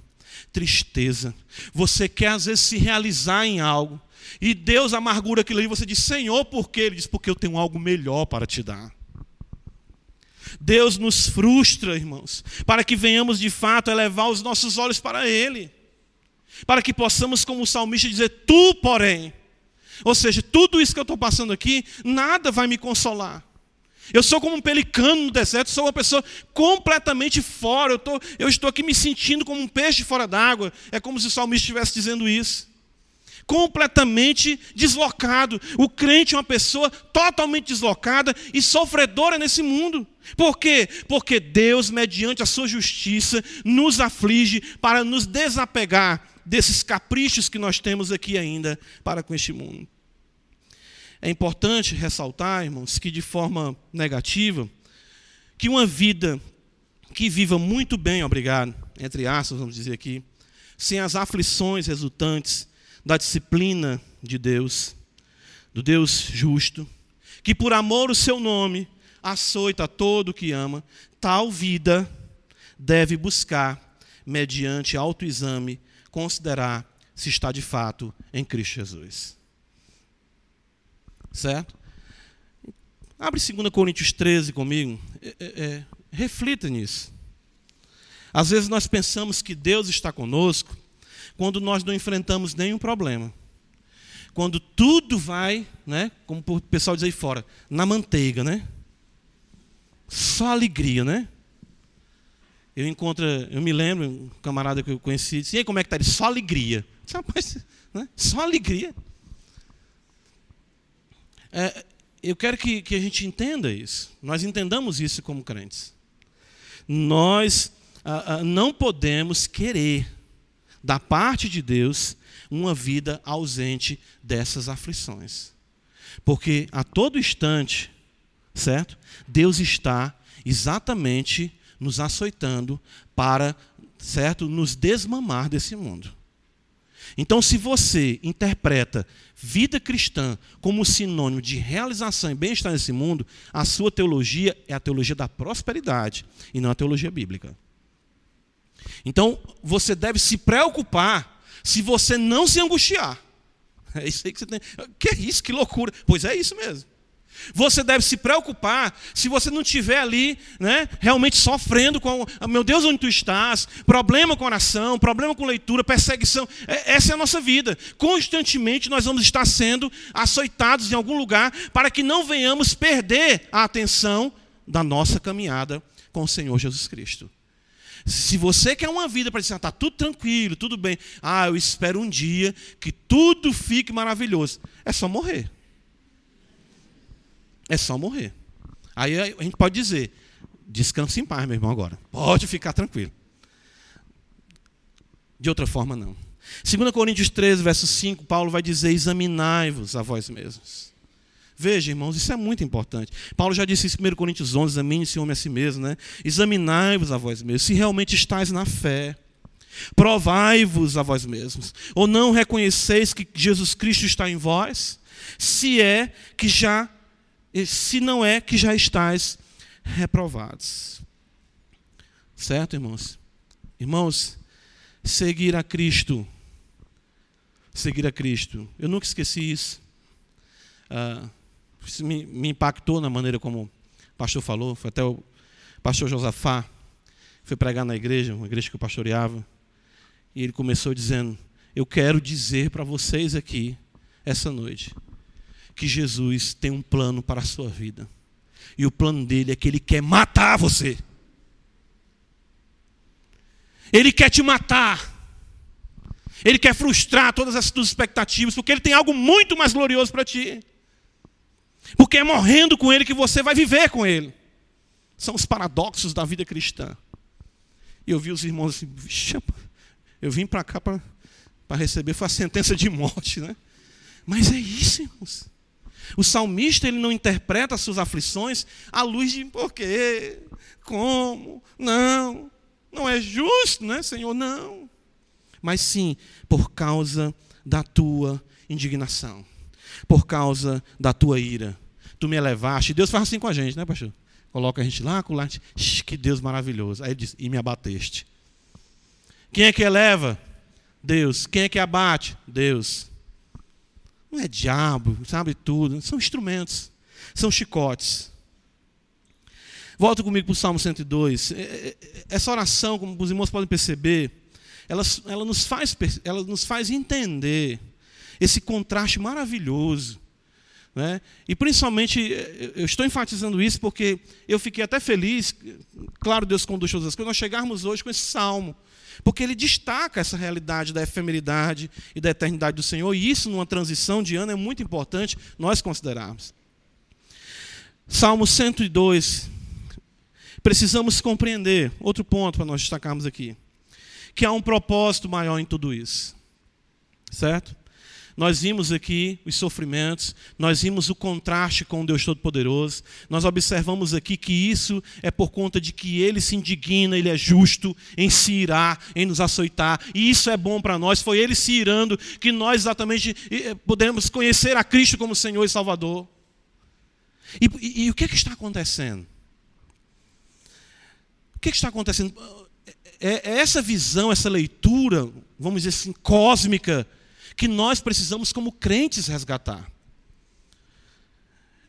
tristeza. Você quer às vezes se realizar em algo. E Deus amargura aquilo ali, você diz, Senhor, por quê? Ele diz, porque eu tenho algo melhor para te dar. Deus nos frustra, irmãos, para que venhamos de fato elevar os nossos olhos para Ele. Para que possamos, como o salmista, dizer, Tu, porém. Ou seja, tudo isso que eu estou passando aqui, nada vai me consolar. Eu sou como um pelicano no deserto, sou uma pessoa completamente fora. Eu, tô, eu estou aqui me sentindo como um peixe fora d'água. É como se o salmista estivesse dizendo isso. Completamente deslocado. O crente é uma pessoa totalmente deslocada e sofredora nesse mundo. Por quê? Porque Deus, mediante a sua justiça, nos aflige para nos desapegar desses caprichos que nós temos aqui ainda para com este mundo. É importante ressaltar, irmãos, que de forma negativa, que uma vida que viva muito bem, obrigado, entre aspas, vamos dizer aqui, sem as aflições resultantes da disciplina de Deus, do Deus justo, que por amor ao seu nome açoita todo o que ama, tal vida deve buscar, mediante autoexame, considerar se está de fato em Cristo Jesus. Certo? Abre 2 Coríntios 13 comigo. É, é, é, reflita nisso. Às vezes nós pensamos que Deus está conosco quando nós não enfrentamos nenhum problema. Quando tudo vai, né, como o pessoal diz aí fora, na manteiga, né? Só alegria, né? Eu encontro, eu me lembro, um camarada que eu conheci, disse, e aí, como é que tá? Ele, só alegria. Disse, Rapaz, né? só alegria. É, eu quero que, que a gente entenda isso. Nós entendamos isso como crentes. Nós ah, ah, não podemos querer, da parte de Deus, uma vida ausente dessas aflições. Porque a todo instante, certo? Deus está exatamente nos açoitando para, certo, nos desmamar desse mundo. Então, se você interpreta vida cristã como sinônimo de realização e bem-estar nesse mundo, a sua teologia é a teologia da prosperidade e não a teologia bíblica. Então, você deve se preocupar se você não se angustiar. [laughs] É isso aí que você tem. Que é isso? Que loucura. Pois é isso mesmo. Você deve se preocupar se você não estiver ali, né, realmente sofrendo com, ah, meu Deus, onde tu estás? Problema com oração, problema com leitura, perseguição. É, essa é a nossa vida. Constantemente nós vamos estar sendo açoitados em algum lugar para que não venhamos perder a atenção da nossa caminhada com o Senhor Jesus Cristo. Se você quer uma vida para dizer, está ah, tudo tranquilo, tudo bem. Ah, eu espero um dia que tudo fique maravilhoso. É só morrer. É só morrer. Aí a gente pode dizer: descanse em paz, meu irmão, agora. Pode ficar tranquilo. De outra forma, não. 2 Coríntios 13, verso 5, Paulo vai dizer: examinai-vos a vós mesmos. Veja, irmãos, isso é muito importante. Paulo já disse em 1 Coríntios 11: examine-se homem a si mesmo, né? Examinai-vos a vós mesmos, se realmente estáis na fé. Provai-vos a vós mesmos. Ou não reconheceis que Jesus Cristo está em vós? Se é que já se não é que já estáis reprovados. Certo, irmãos? Irmãos, seguir a Cristo. Seguir a Cristo. Eu nunca esqueci isso. Ah, isso me, me, impactou na maneira como o pastor falou. Foi até o pastor Josafá. Foi pregar na igreja, uma igreja que eu pastoreava. E ele começou dizendo: Eu quero dizer para vocês aqui, essa noite, que Jesus tem um plano para a sua vida. E o plano dele é que ele quer matar você. Ele quer te matar. Ele quer frustrar todas as suas expectativas, porque ele tem algo muito mais glorioso para ti. Porque é morrendo com ele que você vai viver com ele. São os paradoxos da vida cristã. E eu vi os irmãos assim, eu vim para cá para receber, foi a sentença de morte, né? Mas é isso, irmãos. O salmista ele não interpreta as suas aflições à luz de por quê, como, não, não é justo, né, Senhor? Não. Mas sim por causa da tua indignação, por causa da tua ira. Tu me elevaste. Deus faz assim com a gente, né, pastor? Coloca a gente lá, com que Deus maravilhoso. Aí ele diz: E me abateste. Quem é que eleva? Deus. Quem é que abate? Deus. Não é diabo, sabe tudo. São instrumentos, são chicotes. Volta comigo para o Salmo 102. É, é, essa oração, como os irmãos podem perceber, ela, ela, nos faz, ela nos faz entender esse contraste maravilhoso. Né? E principalmente, eu estou enfatizando isso porque eu fiquei até feliz, claro, Deus conduz todas as coisas, nós chegarmos hoje com esse salmo. Porque ele destaca essa realidade da efemeridade e da eternidade do Senhor, e isso numa transição de ano é muito importante nós considerarmos. Salmo 102. Precisamos compreender, outro ponto para nós destacarmos aqui, que há um propósito maior em tudo isso. Certo? Nós vimos aqui os sofrimentos, nós vimos o contraste com o Deus Todo-Poderoso, nós observamos aqui que isso é por conta de que Ele se indigna, Ele é justo em se irar, em nos açoitar, e isso é bom para nós. Foi Ele se irando que nós exatamente eh, podemos conhecer a Cristo como Senhor e Salvador. E, e, e o que, é que está acontecendo? O que, é que está acontecendo? É, é essa visão, essa leitura, vamos dizer assim, cósmica que nós precisamos, como crentes, resgatar.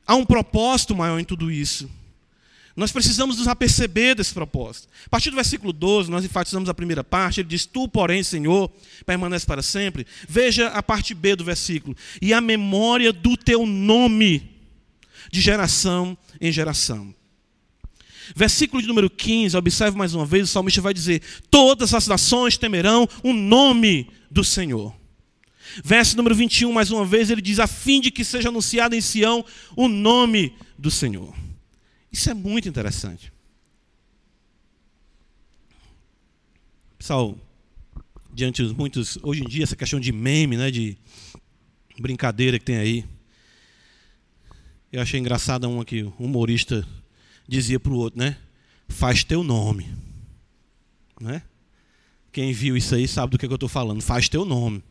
Há um propósito maior em tudo isso. Nós precisamos nos aperceber desse propósito. A partir do versículo 12, nós enfatizamos a primeira parte, ele diz: Tu, porém, Senhor, permanece para sempre. Veja a parte B do versículo: E a memória do teu nome, de geração em geração. Versículo de número 15, observe mais uma vez: o salmista vai dizer: Todas as nações temerão o nome do Senhor. Verso número 21, mais uma vez, ele diz: a fim de que seja anunciado em Sião o nome do Senhor. Isso é muito interessante. Pessoal, diante de muitos, hoje em dia, essa questão de meme, né, de brincadeira que tem aí. Eu achei engraçada uma que o humorista dizia para o outro, né? Faz teu nome. Né? Quem viu isso aí sabe do que, que eu estou falando. Faz teu nome.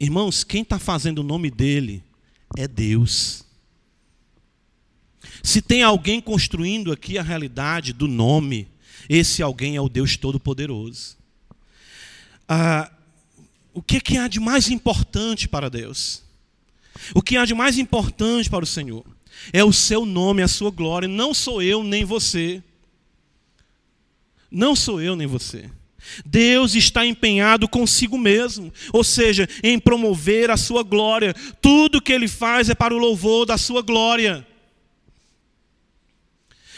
Irmãos, quem está fazendo o nome dele é Deus. Se tem alguém construindo aqui a realidade do nome, esse alguém é o Deus Todo-Poderoso. Ah, o que, que há de mais importante para Deus? O que há de mais importante para o Senhor? É o seu nome, a sua glória. Não sou eu nem você. Não sou eu nem você. Deus está empenhado consigo mesmo, ou seja, em promover a sua glória. Tudo que ele faz é para o louvor da sua glória.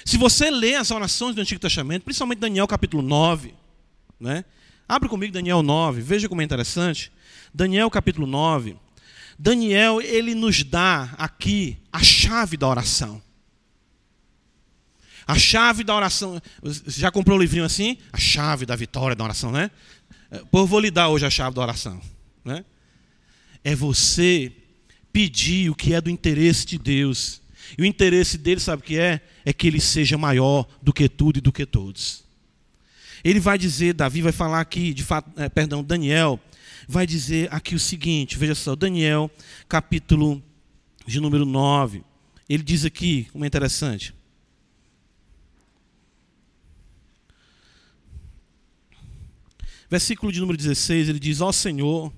Se você lê as orações do Antigo Testamento, principalmente Daniel capítulo 9, né? Abre comigo Daniel 9, veja como é interessante. Daniel capítulo 9. Daniel, ele nos dá aqui a chave da oração. A chave da oração. Você já comprou um livrinho assim? A chave da vitória da oração, né? Eu vou lhe dar hoje a chave da oração. Né? É você pedir o que é do interesse de Deus. E o interesse dele, sabe o que é? É que ele seja maior do que tudo e do que todos. Ele vai dizer, Davi vai falar aqui, de fato, é, perdão, Daniel, vai dizer aqui o seguinte, veja só, Daniel, capítulo de número 9. Ele diz aqui, como é interessante. Versículo de número 16, ele diz: Ó oh Senhor,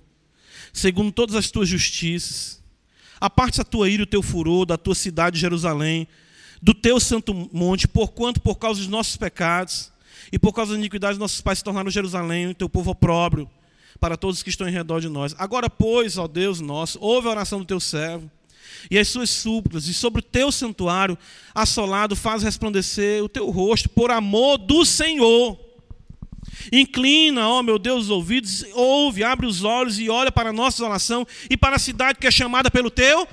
segundo todas as tuas justiças, aparte a tua ira e o teu furor da tua cidade Jerusalém, do teu santo monte, porquanto por causa dos nossos pecados e por causa da iniquidade nossos pais se tornaram Jerusalém, o teu povo opróbrio, para todos que estão em redor de nós. Agora, pois, ó Deus nosso, ouve a oração do teu servo e as suas súplicas, e sobre o teu santuário assolado faz resplandecer o teu rosto por amor do Senhor Inclina, ó meu Deus, os ouvidos, ouve, abre os olhos e olha para a nossa oração e para a cidade que é chamada pelo teu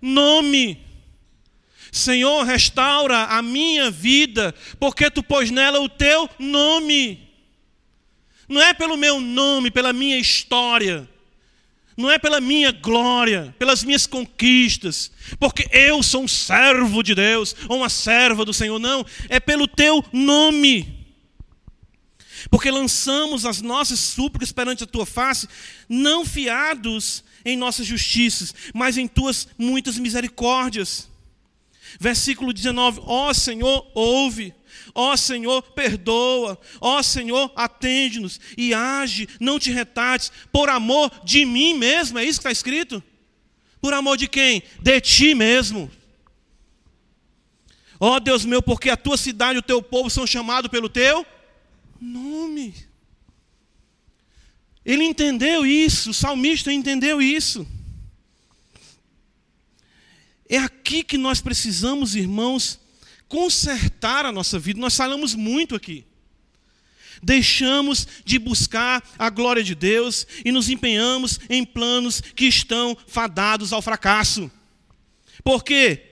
nome. Senhor, restaura a minha vida, porque tu pôs nela o teu nome. Não é pelo meu nome, pela minha história. Não é pela minha glória, pelas minhas conquistas, porque eu sou um servo de Deus ou uma serva do Senhor, não, é pelo teu nome porque lançamos as nossas súplicas perante a tua face, não fiados em nossas justiças, mas em tuas muitas misericórdias. Versículo 19: Ó Senhor, ouve. Ó Senhor, perdoa. Ó Senhor, atende-nos e age, não te retardes, por amor de mim mesmo. É isso que está escrito? Por amor de quem? De ti mesmo. Ó Deus meu, porque a tua cidade e o teu povo são chamados pelo teu nome. Ele entendeu isso, o salmista entendeu isso. É aqui que nós precisamos, irmãos, consertar a nossa vida. Nós falamos muito aqui. Deixamos de buscar a glória de Deus e nos empenhamos em planos que estão fadados ao fracasso. Por quê?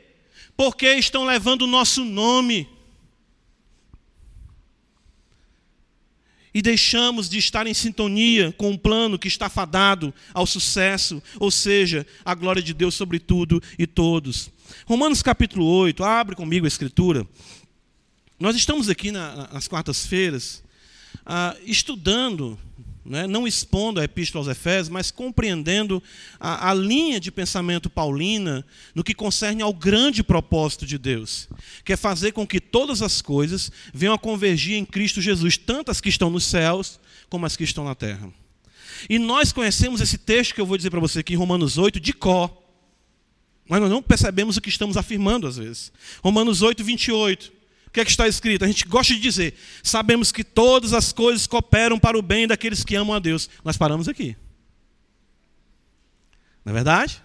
Porque estão levando o nosso nome e deixamos de estar em sintonia com um plano que está fadado ao sucesso, ou seja, a glória de Deus sobre tudo e todos. Romanos capítulo 8, abre comigo a escritura. Nós estamos aqui na, nas quartas-feiras ah, estudando né, não expondo a epístola aos Efésios, mas compreendendo a, a, linha de pensamento paulina no que concerne ao grande propósito de Deus, que é fazer com que todas as coisas venham a convergir em Cristo Jesus, tanto as que estão nos céus como as que estão na terra. E nós conhecemos esse texto que eu vou dizer para você aqui em Romanos 8 de có, mas nós não percebemos o que estamos afirmando às vezes. Romanos 8, 28 que é que está escrito? A gente gosta de dizer: sabemos que todas as coisas cooperam para o bem daqueles que amam a Deus. Nós paramos aqui. Não é verdade?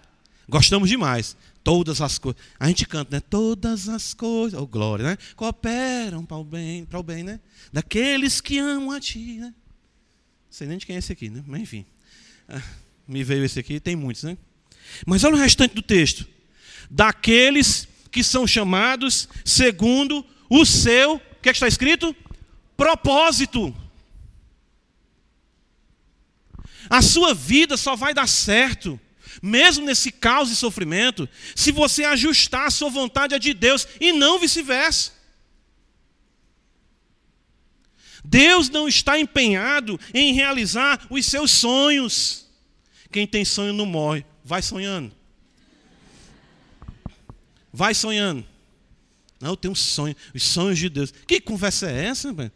Gostamos demais. Todas as coisas. A gente canta, né? Todas as coisas, oh glória, né? Cooperam para o bem, para o bem, né? Daqueles que amam a ti, né? Não sei nem de quem é esse aqui, né? Mas enfim. Ah, me veio esse aqui, tem muitos, né? Mas olha o restante do texto. Daqueles que são chamados segundo o seu, o que, é que está escrito? Propósito. A sua vida só vai dar certo, mesmo nesse caos e sofrimento, se você ajustar a sua vontade à de Deus e não vice-versa. Deus não está empenhado em realizar os seus sonhos. Quem tem sonho não morre. Vai sonhando. Vai sonhando. Não, eu tenho um sonho, os sonhos de Deus. Que conversa é essa, velho?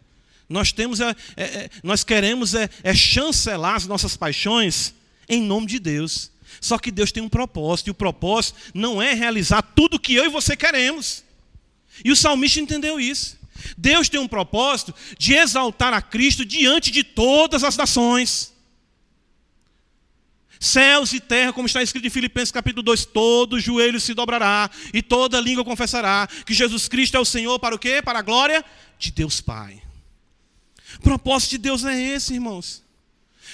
Nós temos, é, é, nós queremos é, é chancelar as nossas paixões em nome de Deus. Só que Deus tem um propósito, e o propósito não é realizar tudo que eu e você queremos. E o salmista entendeu isso. Deus tem um propósito de exaltar a Cristo diante de todas as nações. Céus e terra, como está escrito em Filipenses capítulo 2, todo joelho se dobrará e toda língua confessará que Jesus Cristo é o Senhor para o quê? Para a glória de Deus Pai. O propósito de Deus é esse, irmãos.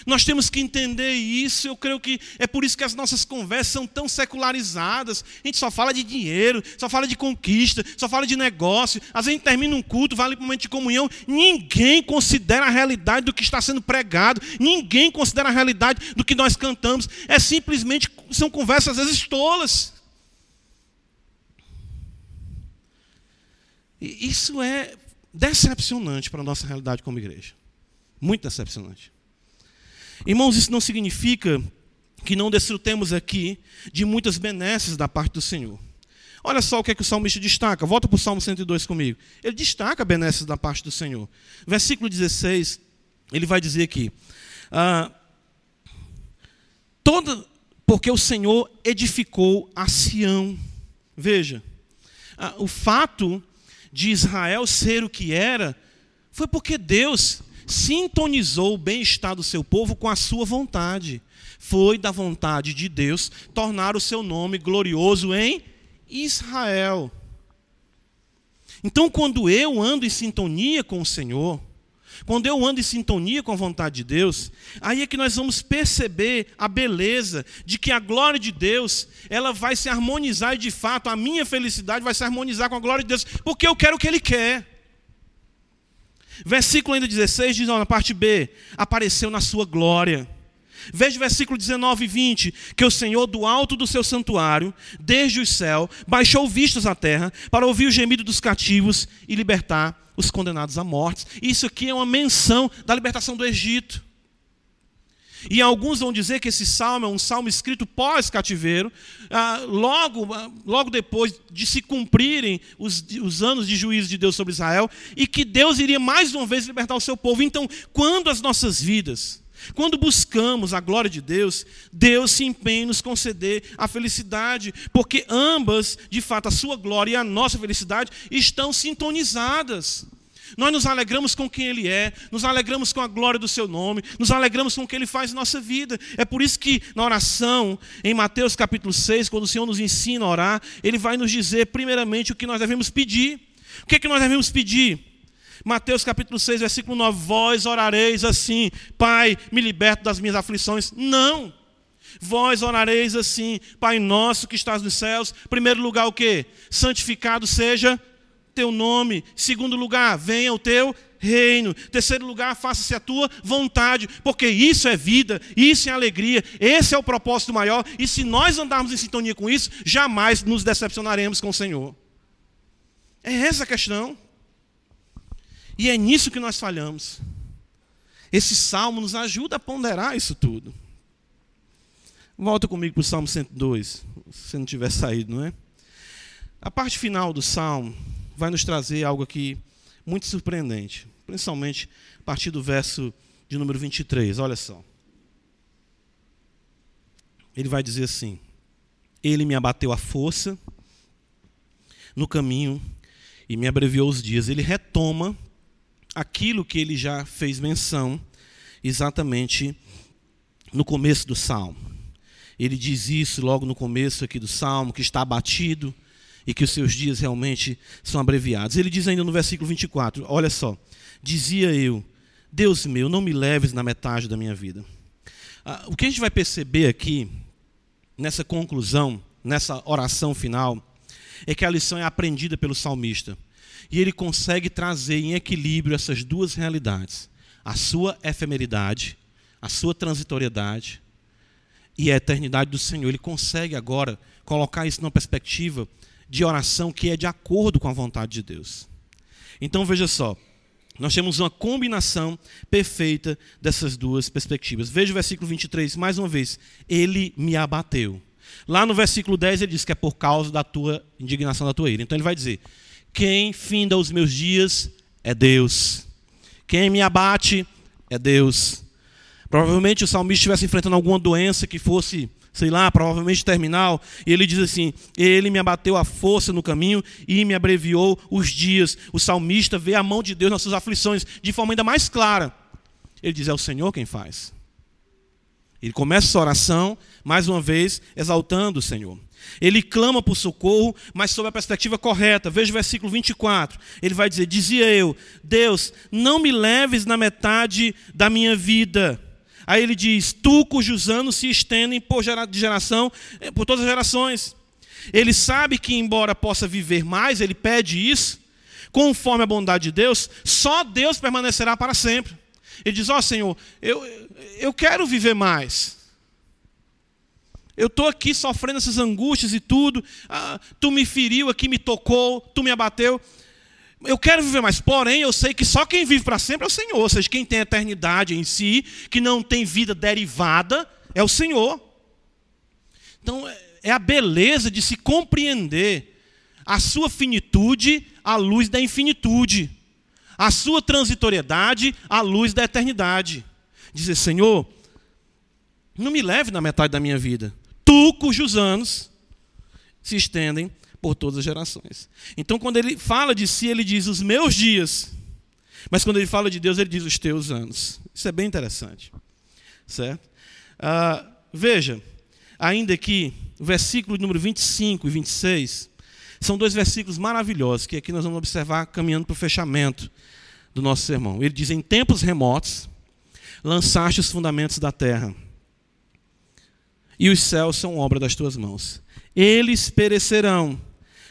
Nós temos que entender isso. Eu creio que é por isso que as nossas conversas são tão secularizadas. A gente só fala de dinheiro, só fala de conquista, só fala de negócio. Às vezes a gente termina um culto, vale para um momento de comunhão. Ninguém considera a realidade do que está sendo pregado. Ninguém considera a realidade do que nós cantamos. É simplesmente, são conversas às vezes tolas. Isso é decepcionante para a nossa realidade como igreja. Muito decepcionante. Irmãos, isso não significa que não desfrutemos aqui de muitas benesses da parte do Senhor. Olha só o que, é que o salmista destaca. Volta para o Salmo 102 comigo. Ele destaca benesses da parte do Senhor. Versículo 16, ele vai dizer aqui: ah, toda, porque o Senhor edificou a Sião. Veja, ah, o fato de Israel ser o que era foi porque Deus sintonizou o bem-estar do seu povo com a sua vontade. Foi da vontade de Deus tornar o seu nome glorioso em Israel. Então, quando eu ando em sintonia com o Senhor, quando eu ando em sintonia com a vontade de Deus, aí é que nós vamos perceber a beleza de que a glória de Deus, ela vai se harmonizar e de fato a minha felicidade vai se harmonizar com a glória de Deus, porque eu quero o que Ele quer. Versículo ainda 16 diz, na parte B, apareceu na sua glória. Veja o versículo 19 e 20, que o Senhor do alto do seu santuário, desde o céu, baixou vistas à terra para ouvir o gemido dos cativos e libertar os condenados à morte. Isso aqui é uma menção da libertação do Egito. E alguns vão dizer que esse salmo é um salmo escrito pós-cativeiro, ah, logo, ah, logo depois de se cumprirem os, os anos de juízo de Deus sobre Israel, e que Deus iria mais uma vez libertar o seu povo. Então, quando as nossas vidas, quando buscamos a glória de Deus, Deus se empenha em nos conceder a felicidade, porque ambas, de fato, a sua glória e a nossa felicidade estão sintonizadas. Nós nos alegramos com quem Ele é, nos alegramos com a glória do Seu nome, nos alegramos com o que Ele faz em nossa vida. É por isso que na oração, em Mateus capítulo 6, quando o Senhor nos ensina a orar, Ele vai nos dizer, primeiramente, o que nós devemos pedir. O que é que nós devemos pedir? Mateus capítulo 6, versículo 9: Vós orareis assim, Pai, me liberto das minhas aflições. Não. Vós orareis assim, Pai nosso que estás nos céus. Primeiro lugar, o que? Santificado seja teu nome. Segundo lugar, venha o teu reino. Terceiro lugar, faça-se a tua vontade, porque isso é vida, isso é alegria, esse é o propósito maior, e se nós andarmos em sintonia com isso, jamais nos decepcionaremos com o Senhor. É essa a questão. E é nisso que nós falhamos. Esse salmo nos ajuda a ponderar isso tudo. Volta comigo para o Salmo 102, se não tiver saído, não é? A parte final do salmo vai nos trazer algo aqui muito surpreendente, principalmente a partir do verso de número 23. Olha só. Ele vai dizer assim: Ele me abateu a força no caminho e me abreviou os dias. Ele retoma aquilo que ele já fez menção exatamente no começo do salmo. Ele diz isso logo no começo aqui do salmo, que está abatido e que os seus dias realmente são abreviados. Ele diz ainda no versículo 24: Olha só, dizia eu, Deus meu, não me leves na metade da minha vida. Ah, o que a gente vai perceber aqui, nessa conclusão, nessa oração final, é que a lição é aprendida pelo salmista. E ele consegue trazer em equilíbrio essas duas realidades: a sua efemeridade, a sua transitoriedade e a eternidade do Senhor. Ele consegue agora colocar isso numa perspectiva de oração que é de acordo com a vontade de Deus. Então veja só, nós temos uma combinação perfeita dessas duas perspectivas. Veja o versículo 23, mais uma vez. Ele me abateu. Lá no versículo 10 ele diz que é por causa da tua indignação, da tua ira. Então ele vai dizer: Quem finda os meus dias é Deus. Quem me abate é Deus. Provavelmente o salmista estivesse enfrentando alguma doença que fosse sei lá, provavelmente terminal, e ele diz assim: Ele me abateu a força no caminho e me abreviou os dias. O salmista vê a mão de Deus nas suas aflições de forma ainda mais clara. Ele diz: É o Senhor quem faz. Ele começa essa oração, mais uma vez, exaltando o Senhor. Ele clama por socorro, mas sob a perspectiva correta. Veja o versículo 24. Ele vai dizer: Dizia eu, Deus, não me leves na metade da minha vida Aí ele diz: Tu cujos anos se estendem por geração, eh, por todas as gerações. Ele sabe que, embora possa viver mais, ele pede isso, conforme a bondade de Deus, só Deus permanecerá para sempre. Ele diz: Ó oh, Senhor, eu, eu quero viver mais. Eu estou aqui sofrendo essas angústias e tudo. Ah, tu me feriu aqui, me tocou, tu me abateu eu quero viver mais, porém eu sei que só quem vive para sempre é o Senhor, ou seja, quem tem eternidade em si, que não tem vida derivada, é o Senhor. Então é a beleza de se compreender a sua finitude à luz da infinitude, a sua transitoriedade à luz da eternidade. Dizer, Senhor, não me leve na metade da minha vida, tu cujos anos se estendem por todas as gerações. Então, quando ele fala de si, ele diz os meus dias. Mas quando ele fala de Deus, ele diz os teus anos. Isso é bem interessante. Certo? Ah, veja, ainda aqui, o versículo número 25 e 26 são dois versículos maravilhosos que aqui nós vamos observar caminhando para o fechamento do nosso sermão. Ele diz: Em tempos remotos, lançaste os fundamentos da terra, e os céus são obra das tuas mãos. Eles perecerão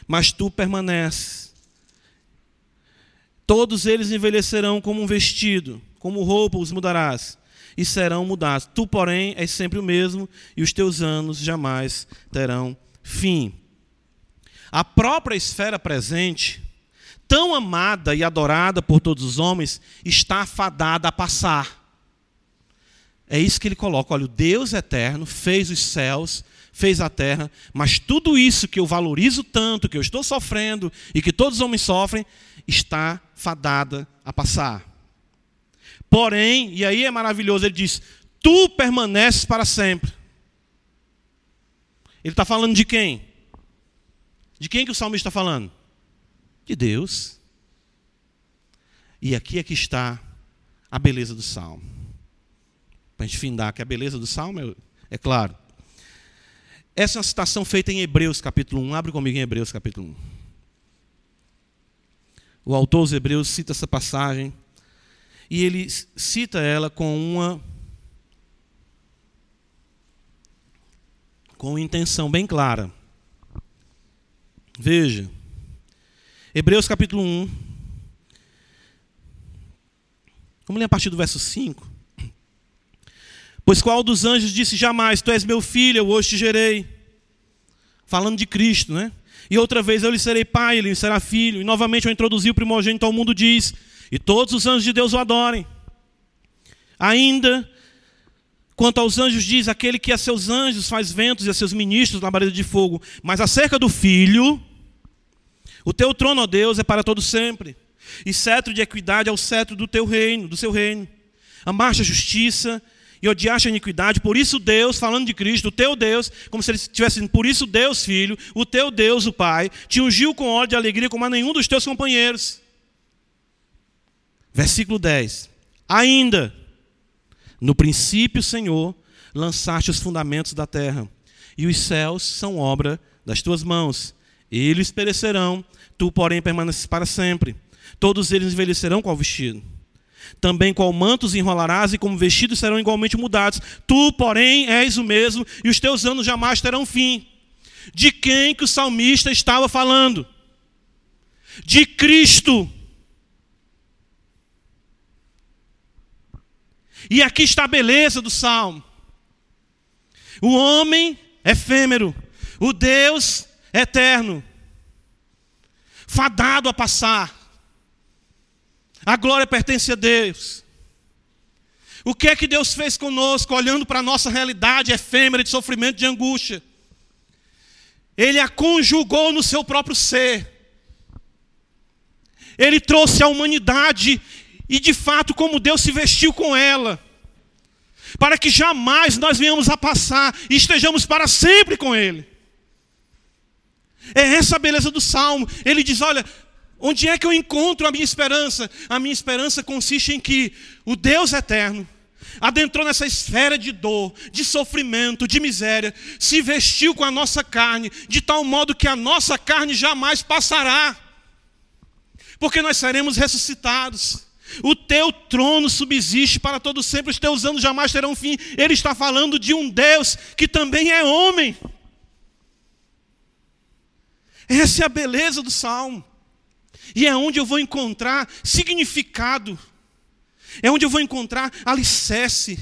mas tu permaneces. Todos eles envelhecerão como um vestido, como roupa os mudarás, e serão mudados. Tu, porém, és sempre o mesmo, e os teus anos jamais terão fim. A própria esfera presente, tão amada e adorada por todos os homens, está fadada a passar. É isso que ele coloca. Olha, o Deus eterno fez os céus, fez a terra, mas tudo isso que eu valorizo tanto, que eu estou sofrendo e que todos os homens sofrem, está fadada a passar. Porém, e aí é maravilhoso, ele diz: Tu permaneces para sempre. Ele está falando de quem? De quem que o salmista está falando? De Deus. E aqui é que está a beleza do salmo. Para a gente findar que a beleza do salmo é, é claro. Essa é uma citação feita em Hebreus capítulo 1. Abre comigo em Hebreus capítulo 1. O autor dos Hebreus cita essa passagem e ele cita ela com uma com uma intenção bem clara. Veja, Hebreus capítulo 1. Vamos ler a partir do verso 5. Pois qual dos anjos disse jamais: Tu és meu filho, eu hoje te gerei? Falando de Cristo, né? E outra vez eu lhe serei pai, ele será filho. E novamente eu introduzi o primogênito ao mundo, diz: E todos os anjos de Deus o adorem. Ainda, quanto aos anjos, diz: Aquele que a seus anjos faz ventos e a seus ministros labareda de fogo. Mas acerca do filho, o teu trono, ó Deus, é para todo sempre. E cetro de equidade é o cetro do teu reino, do seu reino. A justiça e odiaste a iniquidade, por isso Deus, falando de Cristo, o teu Deus, como se ele estivesse dizendo, por isso Deus, Filho, o teu Deus, o Pai, te ungiu com óleo de alegria como a nenhum dos teus companheiros. Versículo 10. Ainda, no princípio, Senhor, lançaste os fundamentos da terra, e os céus são obra das tuas mãos. Eles perecerão, tu, porém, permaneces para sempre. Todos eles envelhecerão qual vestido também qual mantos enrolarás e como vestidos serão igualmente mudados. Tu, porém, és o mesmo e os teus anos jamais terão fim. De quem que o salmista estava falando? De Cristo. E aqui está a beleza do salmo. O homem efêmero, o Deus eterno, fadado a passar. A glória pertence a Deus. O que é que Deus fez conosco, olhando para a nossa realidade efêmera de sofrimento, de angústia? Ele a conjugou no seu próprio ser. Ele trouxe a humanidade e, de fato, como Deus se vestiu com ela, para que jamais nós venhamos a passar e estejamos para sempre com Ele. É essa a beleza do salmo. Ele diz: Olha, Onde é que eu encontro a minha esperança? A minha esperança consiste em que o Deus eterno adentrou nessa esfera de dor, de sofrimento, de miséria, se vestiu com a nossa carne, de tal modo que a nossa carne jamais passará, porque nós seremos ressuscitados. O teu trono subsiste para todo sempre, os teus anos jamais terão fim. Ele está falando de um Deus que também é homem. Essa é a beleza do salmo. E é onde eu vou encontrar significado. É onde eu vou encontrar alicerce,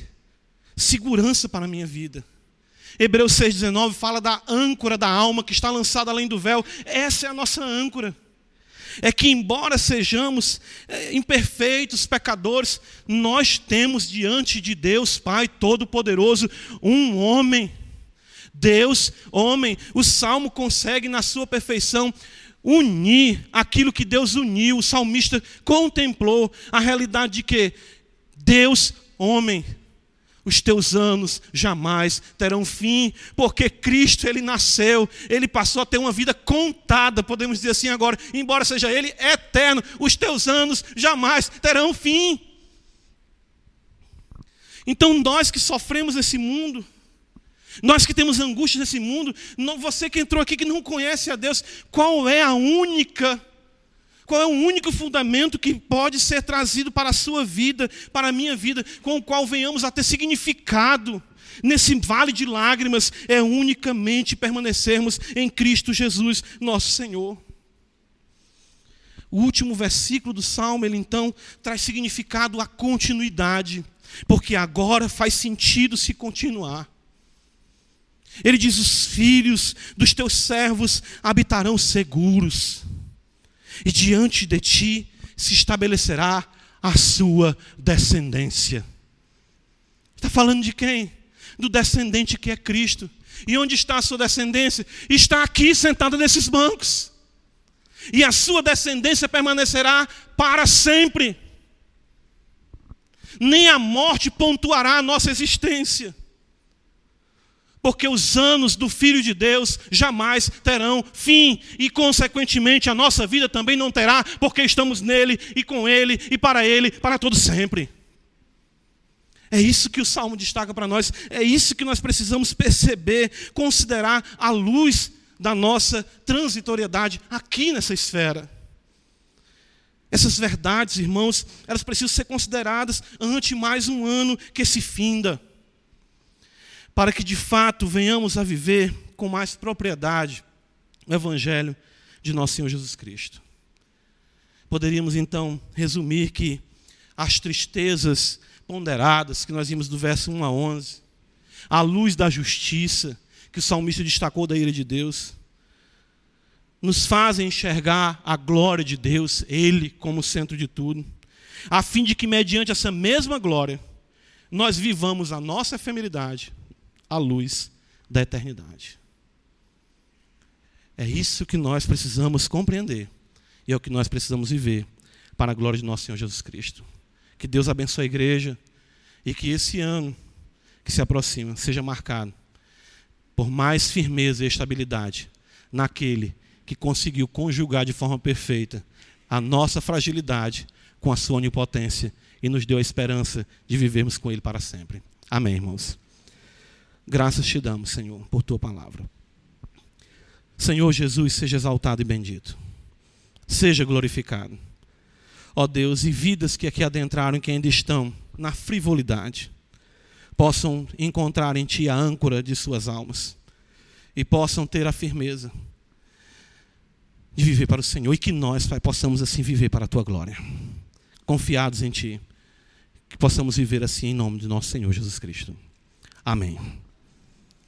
segurança para a minha vida. Hebreus 6,19 fala da âncora da alma que está lançada além do véu. Essa é a nossa âncora. É que, embora sejamos é, imperfeitos, pecadores, nós temos diante de Deus, Pai Todo-Poderoso, um homem. Deus, homem, o salmo consegue, na sua perfeição, unir aquilo que Deus uniu. O salmista contemplou a realidade de que Deus, homem, os teus anos jamais terão fim, porque Cristo ele nasceu, ele passou a ter uma vida contada, podemos dizer assim agora, embora seja ele eterno, os teus anos jamais terão fim. Então nós que sofremos esse mundo, nós que temos angústia nesse mundo, você que entrou aqui que não conhece a Deus, qual é a única, qual é o único fundamento que pode ser trazido para a sua vida, para a minha vida, com o qual venhamos a ter significado nesse vale de lágrimas, é unicamente permanecermos em Cristo Jesus, nosso Senhor. O último versículo do Salmo, ele então traz significado à continuidade, porque agora faz sentido se continuar. Ele diz: Os filhos dos teus servos habitarão seguros, e diante de ti se estabelecerá a sua descendência. Está falando de quem? Do descendente que é Cristo. E onde está a sua descendência? Está aqui sentada nesses bancos. E a sua descendência permanecerá para sempre. Nem a morte pontuará a nossa existência porque os anos do Filho de Deus jamais terão fim, e consequentemente a nossa vida também não terá, porque estamos nele e com ele e para ele para todo sempre. É isso que o salmo destaca para nós, é isso que nós precisamos perceber, considerar à luz da nossa transitoriedade aqui nessa esfera. Essas verdades, irmãos, elas precisam ser consideradas ante mais um ano que se finda para que de fato venhamos a viver com mais propriedade o Evangelho de nosso Senhor Jesus Cristo. poderíamos então resumir que as tristezas ponderadas que nós vimos do verso 1 a 11, a luz da justiça que o salmista destacou da ira de Deus, nos fazem enxergar a glória de Deus, Ele como centro de tudo, a fim de que, mediante essa mesma glória, nós vivamos a nossa efemeridade à luz da eternidade. É isso que nós precisamos compreender e é o que nós precisamos viver para a glória de nosso Senhor Jesus Cristo. Que Deus abençoe a igreja e que esse ano que se aproxima seja marcado por mais firmeza e estabilidade naquele que conseguiu conjugar de forma perfeita a nossa fragilidade com a sua onipotência e nos deu a esperança de vivermos com Ele para sempre. Amém, irmãos. Graças te damos, Senhor, por tua palavra. Senhor Jesus, seja exaltado e bendito. Seja glorificado. Ó Deus, e vidas que aqui adentraram e que ainda estão na frivolidade, possam encontrar em Ti a âncora de suas almas e possam ter a firmeza de viver para o Senhor e que nós, Pai, possamos assim viver para a Tua glória, confiados em Ti, que possamos viver assim em nome de nosso Senhor Jesus Cristo. Amém.